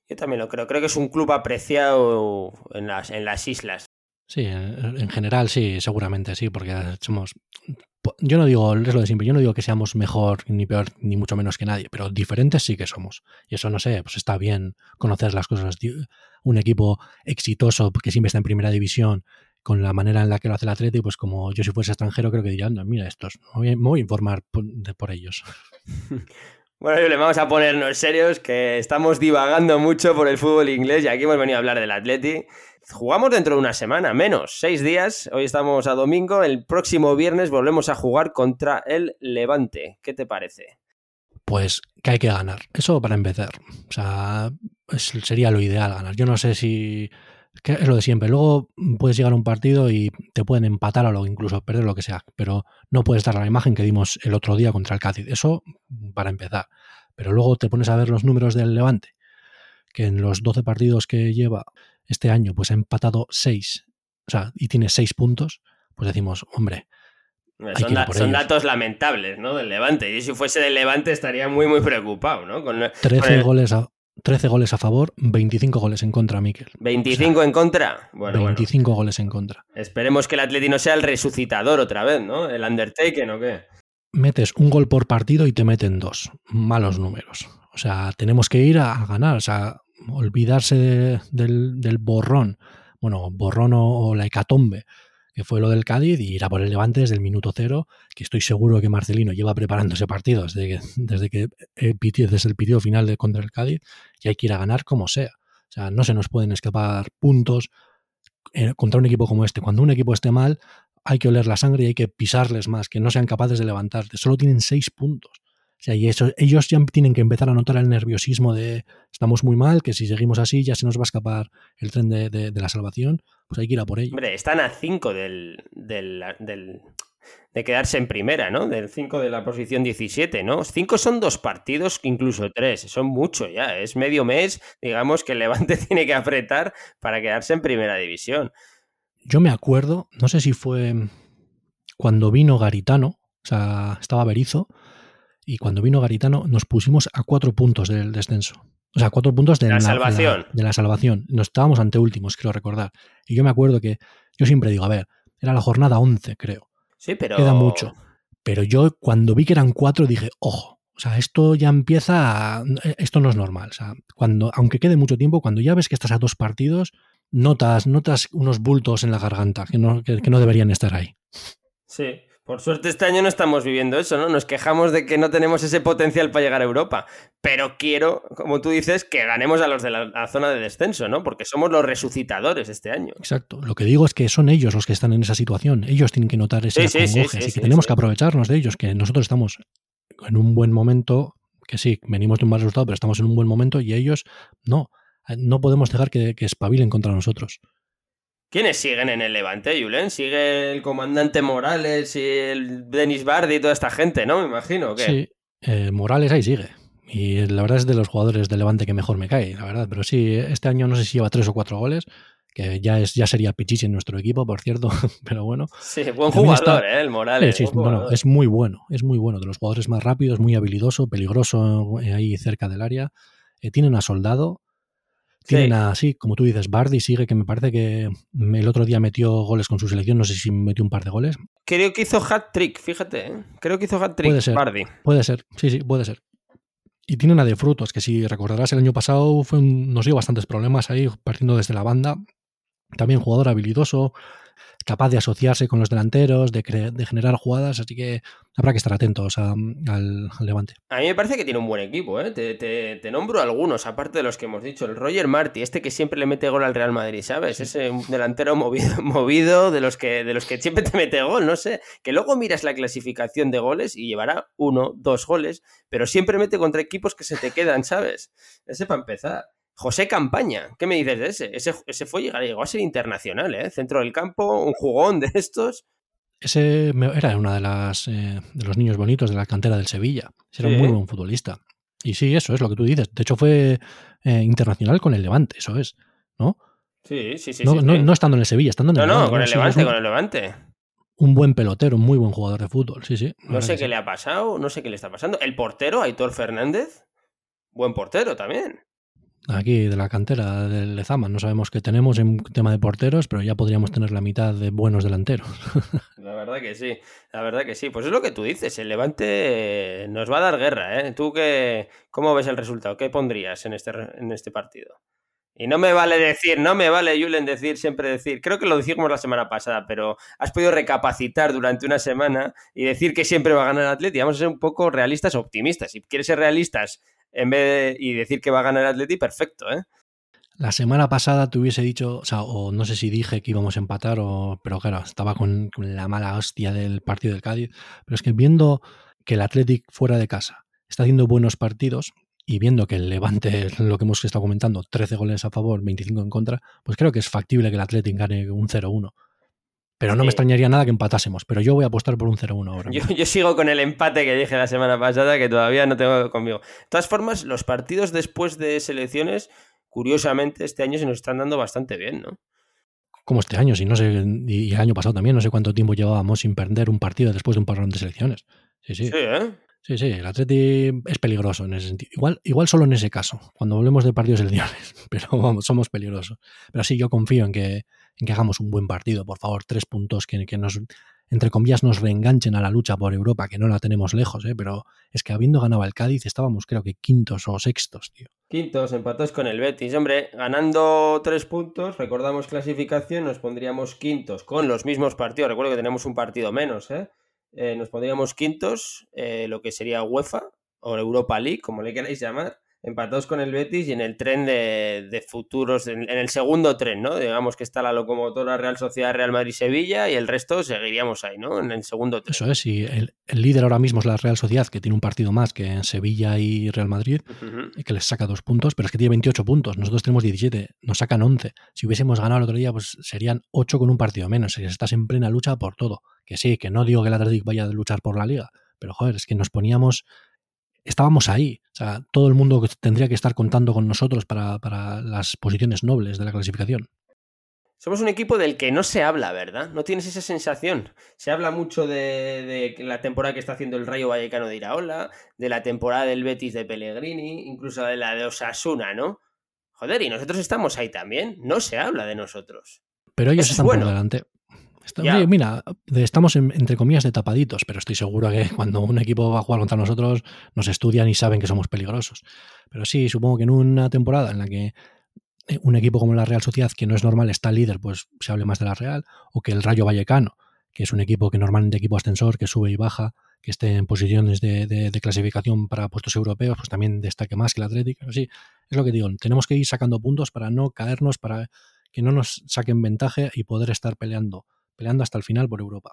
Yo también lo creo, creo que es un club apreciado en las, en las islas. Sí, en general sí, seguramente sí, porque somos... Yo no digo, es lo de siempre, yo no digo que seamos mejor ni peor, ni mucho menos que nadie, pero diferentes sí que somos. Y eso no sé, pues está bien conocer las cosas. Un equipo exitoso que siempre está en primera división con la manera en la que lo hace el Atleti, pues como yo si fuese extranjero creo que dirían, mira, estos, me voy, a informar por, ellos. Bueno, le vamos a ponernos serios, que estamos divagando mucho por el fútbol inglés y aquí hemos venido a hablar del Atleti. Jugamos dentro de una semana, menos, seis días. Hoy estamos a domingo, el próximo viernes volvemos a jugar contra el Levante. ¿Qué te parece? Pues que hay que ganar. Eso para empezar. O sea, sería lo ideal ganar. Yo no sé si que es lo de siempre. Luego puedes llegar a un partido y te pueden empatar o incluso perder lo que sea, pero no puedes dar la imagen que dimos el otro día contra el Cádiz. Eso para empezar. Pero luego te pones a ver los números del Levante, que en los 12 partidos que lleva este año, pues ha empatado 6, o sea, y tiene 6 puntos, pues decimos, hombre. Son, datos lamentables, ¿no? Del Levante. Y si fuese del Levante estaría muy, muy preocupado, ¿no? Con, 13 goles a, 13 goles a favor, 25 goles en contra, Miquel. ¿25 en contra? Bueno, 25 goles en contra. Esperemos que el Atletino sea el resucitador otra vez, ¿no? El Undertaken o qué. Metes un gol por partido y te meten dos. Malos números. O sea, tenemos que ir a, ganar. O sea, olvidarse del, del, borrón. Bueno, borrón o la hecatombe que fue lo del Cádiz, y ir a por el Levante desde el minuto cero, que estoy seguro que Marcelino lleva preparando ese partido desde que, desde que el desde el pitido final de contra el Cádiz, y hay que ir a ganar como sea. O sea, no se nos pueden escapar puntos eh, contra un equipo como este. Cuando un equipo esté mal, hay que oler la sangre y hay que pisarles más, que no sean capaces de levantarte. Solo tienen seis puntos. O sea, y eso, ellos ya tienen que empezar a notar el nerviosismo de estamos muy mal, que si seguimos así ya se nos va a escapar el tren de, de la salvación pues hay que ir a por ello. Hombre, están a 5 del, del, de quedarse en primera, ¿no? Del 5 de la posición 17, ¿no? 5 son dos partidos, incluso tres, son mucho ya, es medio mes, digamos, que el Levante tiene que apretar para quedarse en primera división. Yo me acuerdo, no sé si fue cuando vino Garitano, o sea, estaba Berizo, y cuando vino Garitano nos pusimos a cuatro puntos del descenso. O sea, cuatro puntos de, la, salvación. de la salvación. Nos estábamos ante últimos, quiero recordar. Y yo me acuerdo que yo siempre digo, a ver, era la jornada 11, creo. Sí, pero. Queda mucho. Pero yo cuando vi que eran cuatro dije, ojo, o sea, esto ya empieza. Esto no es normal. O sea, cuando, aunque quede mucho tiempo, cuando ya ves que estás a dos partidos, notas, notas unos bultos en la garganta que no, que no deberían estar ahí. Sí, por suerte este año no estamos viviendo eso, ¿no? Nos quejamos de que no tenemos ese potencial para llegar a Europa, pero quiero, como tú dices, que ganemos a los de la, zona de descenso, ¿no? Porque somos los resucitadores este año. Exacto. Lo que digo es que son ellos los que están en esa situación. Ellos tienen que notar ese sí, sí, sí, que tenemos que aprovecharnos de ellos, que nosotros estamos en un buen momento, que sí, venimos de un mal resultado, pero estamos en un buen momento y ellos no. No podemos dejar que, que espabilen contra nosotros. ¿Quiénes siguen en el Levante, Julen? ¿Sigue el comandante Morales y el Denis Bardi y toda esta gente, no? Me imagino. ¿qué? Sí, eh, Morales ahí sigue. Y la verdad es de los jugadores del Levante que mejor me cae, la verdad. Pero sí, este año no sé si lleva tres o cuatro goles, que ya es ya sería Pichichi en nuestro equipo, por cierto. Pero bueno. Sí, buen jugador, ¿eh? El Morales. Sí, bueno, es muy bueno, es muy bueno. De los jugadores más rápidos, muy habilidoso, peligroso eh, ahí cerca del área. Eh, tienen a Soldado, tienen así, como tú dices, Bardi sigue, que me parece que el otro día metió goles con su selección, no sé si metió un par de goles. Creo que hizo hat-trick, fíjate, ¿eh? creo que hizo hat-trick puede ser, Bardi. Puede ser, sí, sí, puede ser. Y tienen a de frutos, que si recordarás el año pasado fue nos dio bastantes problemas ahí, partiendo desde la banda. También jugador habilidoso, capaz de asociarse con los delanteros, de, de generar jugadas, así que habrá que estar atentos al, Levante. A mí me parece que tiene un buen equipo, ¿eh? te, nombro algunos, aparte de los que hemos dicho. El Roger Martí, este que siempre le mete gol al Real Madrid, ¿sabes? Ese delantero movido, movido de, los que, de los que siempre te mete gol, no sé. Que luego miras la clasificación de goles y llevará uno, dos goles, pero siempre mete contra equipos que se te quedan, ¿sabes? Ese para empezar. José Campaña, ¿qué me dices de ese? Ese, ese fue llegar, llegó a ser internacional, ¿eh? Centro del campo, un jugón de estos. Ese era uno de, las, eh, de los niños bonitos de la cantera del Sevilla. Era un muy buen futbolista. Y sí, eso es lo que tú dices. De hecho, fue eh, internacional con el Levante, eso es, ¿no? Sí, sí, sí. No, no, estando en el Sevilla, estando en el no, Levante. No, con el Levante, con el Levante. Un buen pelotero, un muy buen jugador de fútbol, sí, sí. No sé qué le ha pasado, no sé qué le está pasando. El portero, Aitor Fernández, buen portero también aquí de la cantera del Lezama. No sabemos qué tenemos en tema de porteros, pero ya podríamos tener la mitad de buenos delanteros. La verdad que sí, la verdad que sí. Pues es lo que tú dices, el Levante nos va a dar guerra, ¿eh? ¿Tú qué, cómo ves el resultado? ¿Qué pondrías en este, en este partido? Y no me vale decir, no me vale, Julen, decir, siempre decir, creo que lo dijimos la semana pasada, pero has podido recapacitar durante una semana y decir que siempre va a ganar el Atleti. Vamos a ser un poco realistas optimistas. Si quieres ser realistas en vez y decir que va a ganar el Atleti, perfecto, ¿eh? La semana pasada te hubiese dicho, o no sé si dije que íbamos a empatar, o, pero claro, estaba con, la mala hostia del partido del Cádiz. Pero es que viendo que el Athletic fuera de casa está haciendo buenos partidos y viendo que el Levante, lo que hemos estado comentando, 13 goles a favor, 25 en contra, pues creo que es factible que el Athletic gane un 0-1. Pero no me extrañaría nada que empatásemos, pero yo voy a apostar por un 0-1 ahora. Yo, sigo con el empate que dije la semana pasada, que todavía no tengo conmigo. De todas formas, los partidos después de selecciones, curiosamente, este año se nos están dando bastante bien, ¿no? Como este año, si no sé, y el año pasado también, no sé cuánto tiempo llevábamos sin perder un partido después de un parón de selecciones. Sí, sí. Sí, ¿eh? Sí, sí, el Atleti es peligroso en ese sentido. Igual, igual solo en ese caso, cuando hablemos de partidos selecciones, pero vamos, somos peligrosos. Pero sí, yo confío en que, en que hagamos un buen partido, por favor, tres puntos que, nos, entre comillas, nos reenganchen a la lucha por Europa, que no la tenemos lejos, ¿eh? pero es que habiendo ganado el Cádiz estábamos creo que quintos o sextos, tío. Quintos, empatados con el Betis. Hombre, ganando tres puntos, recordamos clasificación, nos pondríamos quintos con los mismos partidos. Recuerdo que tenemos un partido menos, ¿eh? eh nos pondríamos quintos, eh, lo que sería UEFA o Europa League, como le queráis llamar empatados con el Betis y en el tren de, futuros, en, el segundo tren, ¿no? Digamos que está la locomotora Real Sociedad, Real Madrid-Sevilla y el resto seguiríamos ahí, ¿no? En el segundo tren. Eso es, y el, líder ahora mismo es la Real Sociedad, que tiene un partido más que en Sevilla y Real Madrid, y que les saca dos puntos, pero es que tiene 28 puntos, nosotros tenemos 17, nos sacan 11. Si hubiésemos ganado el otro día, pues serían 8 con un partido menos, estás en plena lucha por todo. Que sí, que no digo que el Atlético vaya a luchar por la liga, pero joder, es que nos poníamos estábamos ahí. O sea, todo el mundo tendría que estar contando con nosotros para, las posiciones nobles de la clasificación. Somos un equipo del que no se habla, ¿verdad? ¿No tienes esa sensación? Se habla mucho de, la temporada que está haciendo el Rayo Vallecano de Iraola, de la temporada del Betis de Pellegrini, incluso de la de Osasuna, ¿no? Joder, y nosotros estamos ahí también. No se habla de nosotros. Pero ellos están por delante mira, estamos entre comillas de tapaditos, pero estoy seguro que cuando un equipo va a jugar contra nosotros nos estudian y saben que somos peligrosos. Pero sí, supongo que en una temporada en la que eh, un equipo como la Real Sociedad, que no es normal, está líder, pues se hable más de la Real, o que el Rayo Vallecano, que es un equipo que normalmente equipo ascensor, que sube y baja, que esté en posiciones de, clasificación para puestos europeos, pues también destaque más que el Atlético. Pero sí, es lo que digo, tenemos que ir sacando puntos para no caernos, para que no nos saquen ventaja y poder estar peleando, peleando hasta el final por Europa.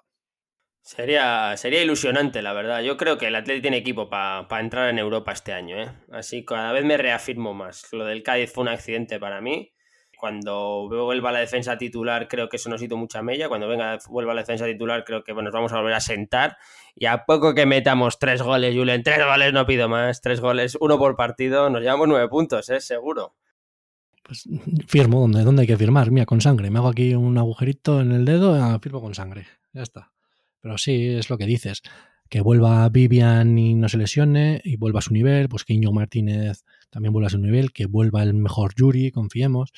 Sería, sería ilusionante, la verdad. Yo creo que el Atlético tiene equipo para entrar en Europa este año. ¿eh? Así cada vez me reafirmo más. Lo del Cádiz fue un accidente para mí. Cuando vuelva la defensa titular, creo que eso nos hizo mucha mella. Cuando venga, vuelva la defensa titular, creo que bueno, nos vamos a volver a sentar. Y a poco que metamos tres goles, Julen, tres goles no pido más, tres goles, uno por partido, nos llevamos nueve puntos, ¿eh? seguro. Pues firmo, ¿dónde, ¿dónde hay que firmar? Mira, con sangre. Me hago aquí un agujerito en el dedo, ah, firmo con sangre. Ya está. Pero sí, es lo que dices. Que vuelva Vivian y no se lesione y vuelva a su nivel, pues que Iño Martínez también vuelva a su nivel, que vuelva el mejor Yuri, confiemos,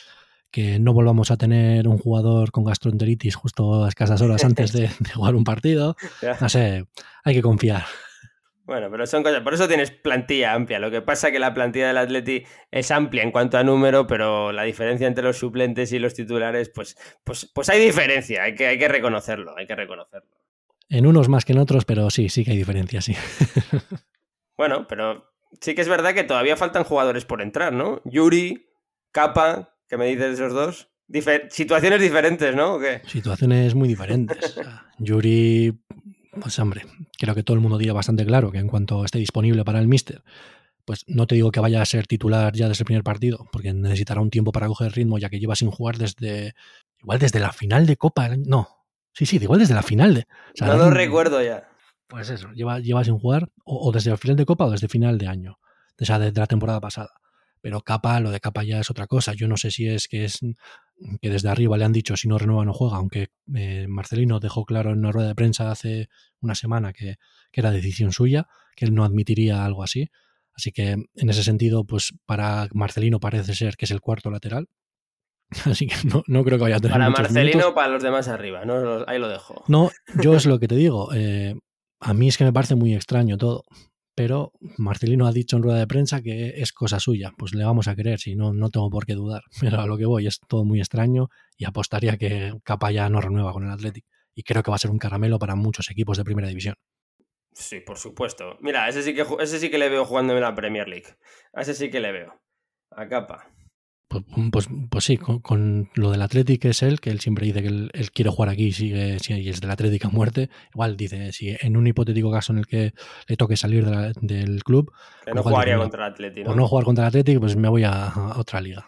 que no volvamos a tener un jugador con gastroenteritis justo a escasas horas antes de, jugar un partido. No sé, hay que confiar. Bueno, pero son cosas. Por eso tienes plantilla amplia. Lo que pasa es que la plantilla del Atleti es amplia en cuanto a número, pero la diferencia entre los suplentes y los titulares, pues, pues, pues hay diferencia. Hay que, hay que reconocerlo. Hay que reconocerlo. En unos más que en otros, pero sí, sí que hay diferencias, sí. bueno, pero sí que es verdad que todavía faltan jugadores por entrar, ¿no? Yuri, Capa, ¿qué me dices de esos dos? situaciones diferentes, ¿no? Situaciones muy diferentes. Yuri, pues hombre, creo que todo el mundo diga bastante claro que en cuanto esté disponible para el Mister, pues no te digo que vaya a ser titular ya desde el primer partido, porque necesitará un tiempo para coger ritmo, ya que lleva sin jugar desde, igual desde la final de Copa, no, Sí, sí, igual desde la final. De, no lo recuerdo ya. Pues eso, lleva, lleva sin jugar o, desde el final de Copa o desde final de año, o sea, desde la temporada pasada. Pero Capa, lo de Capa ya es otra cosa. Yo no sé si es que es que desde arriba le han dicho si no renueva no juega, aunque eh, Marcelino dejó claro en una rueda de prensa hace una semana que, que era decisión suya, que él no admitiría algo así. Así que en ese sentido, pues para Marcelino parece ser que es el cuarto lateral, Así que no, creo que vaya a tener. Para Marcelino, para los demás arriba, ¿no? ahí lo dejo. No, yo es lo que te digo. Eh, a mí es que me parece muy extraño todo. Pero Marcelino ha dicho en rueda de prensa que es cosa suya. Pues le vamos a creer, si no, no tengo por qué dudar. Pero a lo que voy es todo muy extraño y apostaría que Capa ya no renueva con el Athletic. Y creo que va a ser un caramelo para muchos equipos de primera división. Sí, por supuesto. Mira, ese sí que, ese sí que le veo jugando en la Premier League. A ese sí que le veo. A Capa. Pues, pues, pues, sí, con, lo del Atlético es él, que él siempre dice que él, quiere jugar aquí y sigue, y es del Atlético a muerte. Igual dice, si en un hipotético caso en el que le toque salir del club. Que no jugaría contra el Atlético. O no jugar contra el Atlético, pues me voy a, otra liga.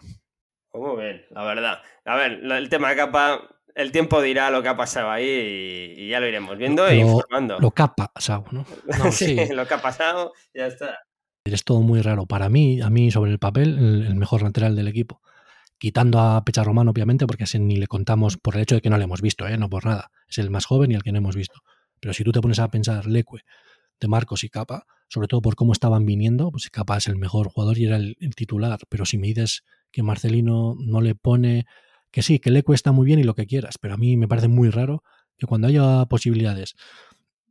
Pues muy bien, la verdad. A ver, el tema de capa, el tiempo dirá lo que ha pasado ahí y, ya lo iremos viendo e informando. Lo que ha pasado, ¿no? sí, lo que ha pasado, ya está. Es todo muy raro. Para mí, a mí sobre el papel, el, mejor lateral del equipo. Quitando a Pecha Román, obviamente, porque ni le contamos por el hecho de que no le hemos visto, ¿eh? no por nada. Es el más joven y el que no hemos visto. Pero si tú te pones a pensar Leque, de Marcos y Capa, sobre todo por cómo estaban viniendo, pues Capa es el mejor jugador y era el, titular. Pero si me dices que Marcelino no le pone, que sí, que Leque está muy bien y lo que quieras, pero a mí me parece muy raro que cuando haya posibilidades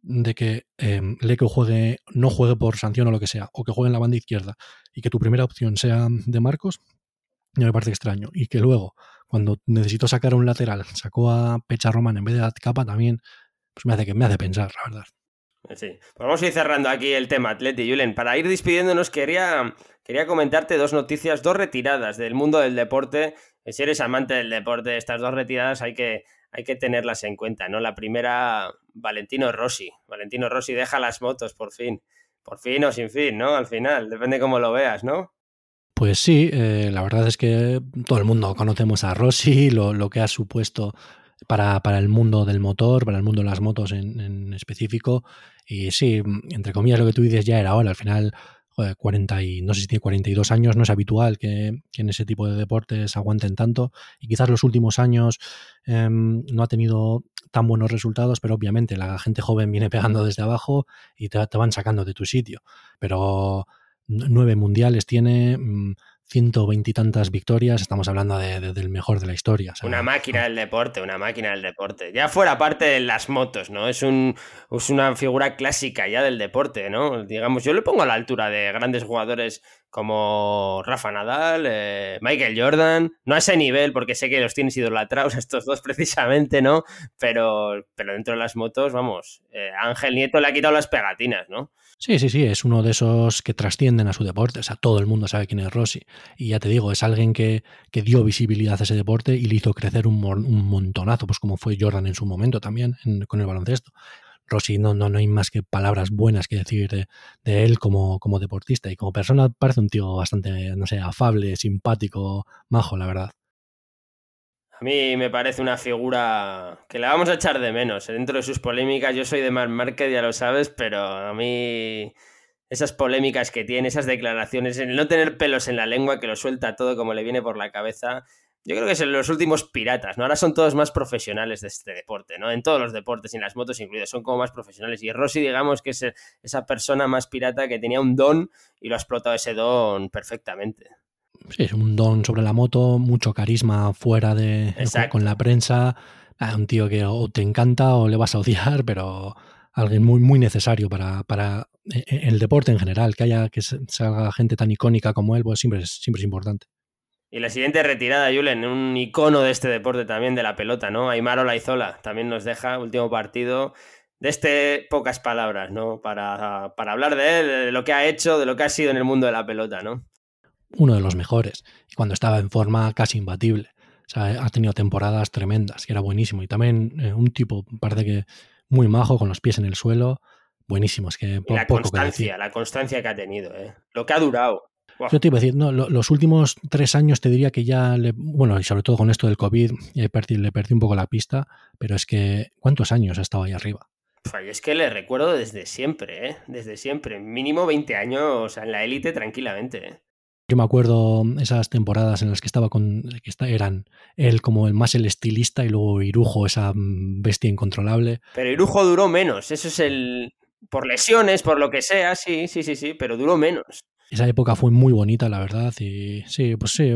de que eh, Leque juegue, no juegue por sanción o lo que sea, o que juegue en la banda izquierda, y que tu primera opción sea de Marcos, ya me parece extraño. Y que luego, cuando necesito sacar un lateral, sacó a Pecha Román en vez de a Capa, también pues me hace, que, me hace pensar, la verdad. Sí. Pues vamos a ir cerrando aquí el tema, Atleti. Julen, para ir despidiéndonos, quería, quería comentarte dos noticias, dos retiradas del mundo del deporte. Si eres amante del deporte, estas dos retiradas hay que, hay que tenerlas en cuenta, ¿no? La primera, Valentino Rossi. Valentino Rossi deja las motos, por fin. Por fin o sin fin, ¿no? Al final, depende cómo lo veas, ¿no? Pues sí, eh, la verdad es que todo el mundo conocemos a Rossi, lo, que ha supuesto para, para, el mundo del motor, para el mundo de las motos en, en, específico. Y sí, entre comillas, lo que tú dices ya era ahora. Al final 40 y, no sé si tiene 42 años, no es habitual que, en ese tipo de deportes aguanten tanto y quizás los últimos años em, no ha tenido tan buenos resultados, pero obviamente la gente joven viene pegando desde abajo y te, van sacando de tu sitio. Pero nueve mundiales tiene, mm, ciento veintitantas victorias, estamos hablando del mejor de la historia. una máquina del deporte, una máquina del deporte. Ya fuera parte de las motos, ¿no? Es, un, es una figura clásica ya del deporte, ¿no? Digamos, yo le pongo a la altura de grandes jugadores como Rafa Nadal, eh, Michael Jordan, no a ese nivel, porque sé que los tienes idolatrados estos dos precisamente, ¿no? Pero, pero dentro de las motos, vamos, eh, Ángel Nieto le ha quitado las pegatinas, ¿no? Sí, sí, sí, es uno de esos que trascienden a su deporte. O sea, todo el mundo sabe quién es Rossi. Y ya te digo, es alguien que, que dio visibilidad a ese deporte y le hizo crecer un, un montonazo, pues como fue Jordan en su momento también con el baloncesto. Rossi no, no, no hay más que palabras buenas que decir de, él como, como deportista y como persona parece un tío bastante, no sé, afable, simpático, majo, la verdad. A mí me parece una figura que la vamos a echar de menos. Dentro de sus polémicas, yo soy de Mark Márquez, ya lo sabes, pero a mí esas polémicas que tiene, esas declaraciones, el no tener pelos en la lengua, que lo suelta todo como le viene por la cabeza, yo creo que son los últimos piratas, ¿no? Ahora son todos más profesionales de este deporte, ¿no? En todos los deportes y en las motos incluidas, son como más profesionales. Y Rossi, digamos que es esa persona más pirata que tenía un don y lo ha explotado ese don perfectamente. Sí, es un don sobre la moto, mucho carisma fuera de con la prensa. Ah, un tío que o te encanta o le vas a odiar, pero alguien muy, muy necesario para, para e, e, el deporte en general. Que haya que salga gente tan icónica como él, pues siempre siempre es importante. Y la siguiente retirada, Julen, un icono de este deporte también, de la pelota, ¿no? Aymar Olaizola también nos deja, último partido, de este pocas palabras, ¿no? Para, para hablar de él, de lo que ha hecho, de lo que ha sido en el mundo de la pelota, ¿no? Uno de los mejores, y cuando estaba en forma casi imbatible. O sea, ha tenido temporadas tremendas, que era buenísimo. Y también eh, un tipo, parece que muy majo, con los pies en el suelo. Buenísimo, es que la constancia, la constancia que ha tenido, ¿eh? Lo que ha durado. Yo te iba a decir, no, los últimos tres años te diría que ya, le, bueno, y sobre todo con esto del COVID, le perdí, le perdí un poco la pista, pero es que, ¿cuántos años ha estado ahí arriba? es que le recuerdo desde siempre, ¿eh? Desde siempre. Mínimo 20 años en la élite tranquilamente. ¿eh? Yo me acuerdo esas temporadas en las que estaba con. que eran él como el más el estilista y luego Irujo, esa mm, bestia incontrolable. Pero Irujo duró menos, eso es el. Por lesiones, por lo que sea, sí, sí, sí, sí, pero duró menos esa época fue muy bonita, la verdad. Y sí, pues sí,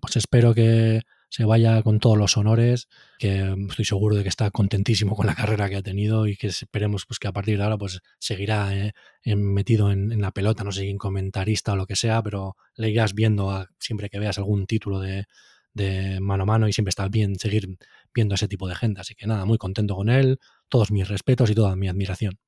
pues espero que se vaya con todos los honores, que estoy seguro de que está contentísimo con la carrera que ha tenido y que esperemos pues que a partir de ahora pues seguirá eh, metido en, la pelota, no sé, en comentarista o lo que sea, pero le irás viendo siempre que veas algún título de, de mano a mano y siempre está bien seguir viendo a ese tipo de gente. Así que nada, muy contento con él, todos mis respetos y toda mi admiración.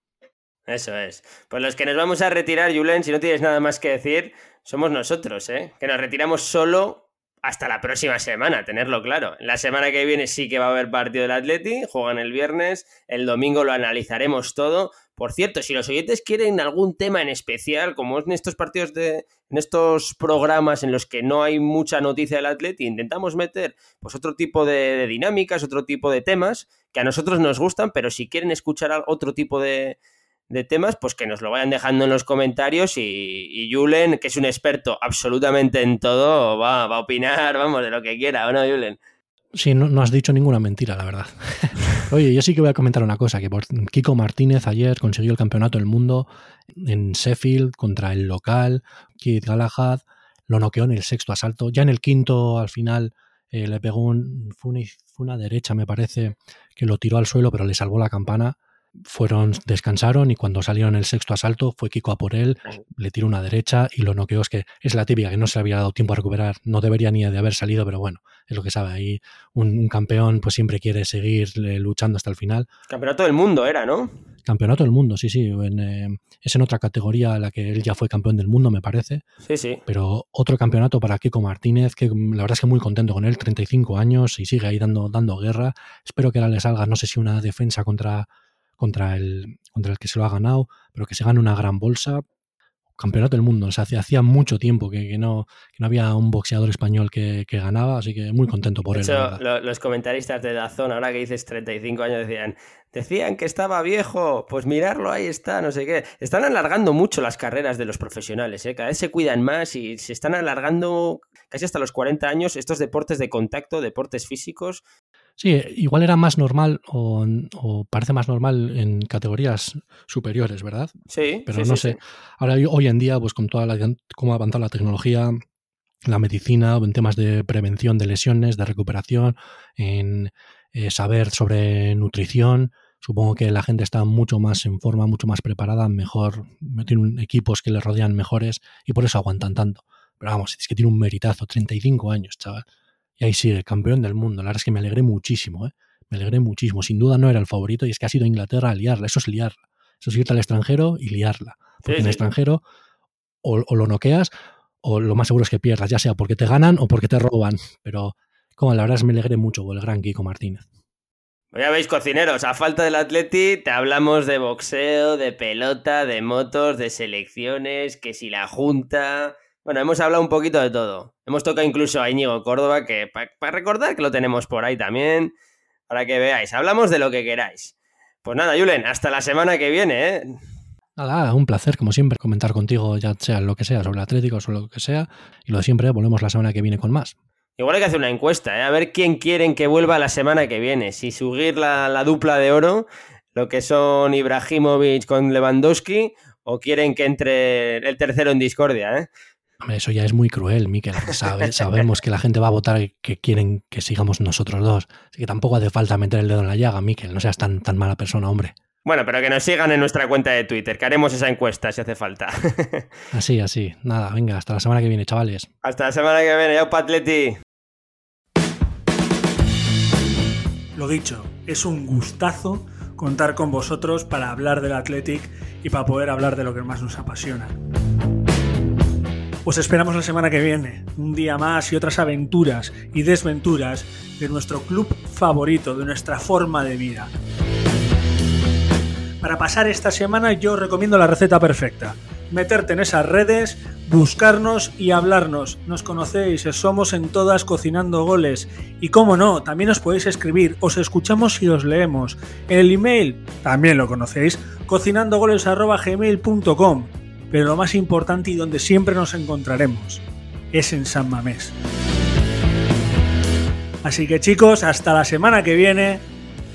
Eso es. Pues los que nos vamos a retirar, Julen, si no tienes nada más que decir, somos nosotros, ¿eh? Que nos retiramos solo hasta la próxima semana, tenerlo claro. La semana que viene sí que va a haber partido del Atleti, juegan el viernes, el domingo lo analizaremos todo. Por cierto, si los oyentes quieren algún tema en especial, como es en estos partidos de, en estos programas en los que no hay mucha noticia del Atleti, intentamos meter pues otro tipo de, de dinámicas, otro tipo de temas que a nosotros nos gustan, pero si quieren escuchar otro tipo de, de temas, pues que nos lo vayan dejando en los comentarios y, Julen, que es un experto absolutamente en todo, va, a opinar, vamos, de lo que quiera, ¿o no, Julen? Sí, no, has dicho ninguna mentira, la verdad. Oye, yo sí que voy a comentar una cosa, que por Kiko Martínez ayer consiguió el campeonato del mundo en Sheffield contra el local, Keith Galahad, lo noqueó en el sexto asalto, ya en el quinto al final eh, le pegó un, fue una derecha me parece, que lo tiró al suelo pero le salvó la campana fueron, descansaron y cuando salieron el sexto asalto fue Kiko a por él, le tiró una derecha y lo noqueó. Es que es la típica que no se le había dado tiempo a recuperar, no debería ni de haber salido, pero bueno, es lo que sabe. Ahí un, campeón pues siempre quiere seguir luchando hasta el final. Campeonato del mundo era, ¿no? Campeonato del mundo, sí, sí. Eh, es en otra categoría a la que él ya fue campeón del mundo, me parece. Sí, sí. Pero otro campeonato para Kiko Martínez, que la verdad es que muy contento con él, 35 años y sigue ahí dando, dando guerra. Espero que ahora le salga, no sé si una defensa contra contra el, contra el que se lo ha ganado, pero que se gane una gran bolsa. Campeonato del mundo, o sea, hacía mucho tiempo que, no, no había un boxeador español que, ganaba, así que muy contento por él. los comentaristas de Dazón, ahora que dices 35 años, decían, decían que estaba viejo, pues mirarlo, ahí está, no sé qué. Están alargando mucho las carreras de los profesionales, ¿eh? cada vez se cuidan más y se están alargando casi hasta los 40 años estos deportes de contacto, deportes físicos, Sí, igual era más normal o, parece más normal en categorías superiores, ¿verdad? Sí. Pero no sé. Ahora, hoy en día, pues con toda la cómo ha avanzado la tecnología, la medicina, en temas de prevención de lesiones, de recuperación, en eh, saber sobre nutrición, Supongo que la gente está mucho más en forma, mucho más preparada, mejor, tienen equipos que le rodean mejores y por eso aguantan tanto. Pero vamos, es que tiene un meritazo, 35 años, chaval. Y ahí sigue, campeón del mundo. La verdad es que me alegré muchísimo, ¿eh? Me alegré muchísimo. Sin duda no era el favorito y es que ha sido Inglaterra a liarla. Eso es liarla. Eso es irte al extranjero y liarla. Porque en el extranjero o, o, lo noqueas o lo más seguro es que pierdas, ya sea porque te ganan o porque te roban. Pero como la verdad es que me alegré mucho por el gran Kiko Martínez. Ya veis, cocineros, a falta del Atleti te hablamos de boxeo, de pelota, de motos, de selecciones, que si la junta... Bueno, hemos hablado un poquito de todo. Hemos tocado incluso a Íñigo Córdoba, que para recordar que lo tenemos por ahí también, para que veáis. Hablamos de lo que queráis. Pues nada, Julen, hasta la semana que viene, ¿eh? Nada, un placer, como siempre, comentar contigo, ya sea lo que sea, sobre el Atlético o sobre lo que sea. Y lo de siempre, volvemos la semana que viene con más. Igual hay que hacer una encuesta, ¿eh? a ver quién quieren que vuelva la semana que viene. Si subir la, la dupla de oro, lo que son Ibrahimovic con Lewandowski, o quieren que entre el tercero en discordia. ¿eh? Hombre, eso ya es muy cruel, Miquel. Sabe, sabemos que la gente va a votar que quieren que sigamos nosotros dos. Así que tampoco hace falta meter el dedo en la llaga, Miquel. No seas tan, tan mala persona, hombre. Bueno, pero que nos sigan en nuestra cuenta de Twitter, que haremos esa encuesta si hace falta. así, así. Nada, venga, hasta la semana que viene, chavales. Hasta la semana que viene, ya Patleti. Lo dicho, es un gustazo contar con vosotros para hablar del Athletic y para poder hablar de lo que más nos apasiona. Os esperamos la semana que viene, un día más y otras aventuras y desventuras de nuestro club favorito, de nuestra forma de vida. Para pasar esta semana yo os recomiendo la receta perfecta. Meterte en esas redes, buscarnos y hablarnos. Nos conocéis, somos en todas cocinando goles. Y como no, también os podéis escribir, os escuchamos y os leemos. El email, también lo conocéis, cocinandogoles.gmail.com. Pero lo más importante y donde siempre nos encontraremos es en San Mamés. Así que chicos, hasta la semana que viene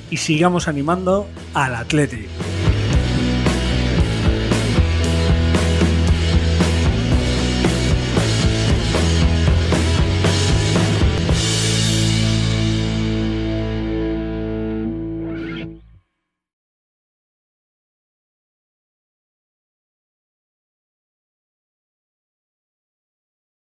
y sigamos animando al Atlético.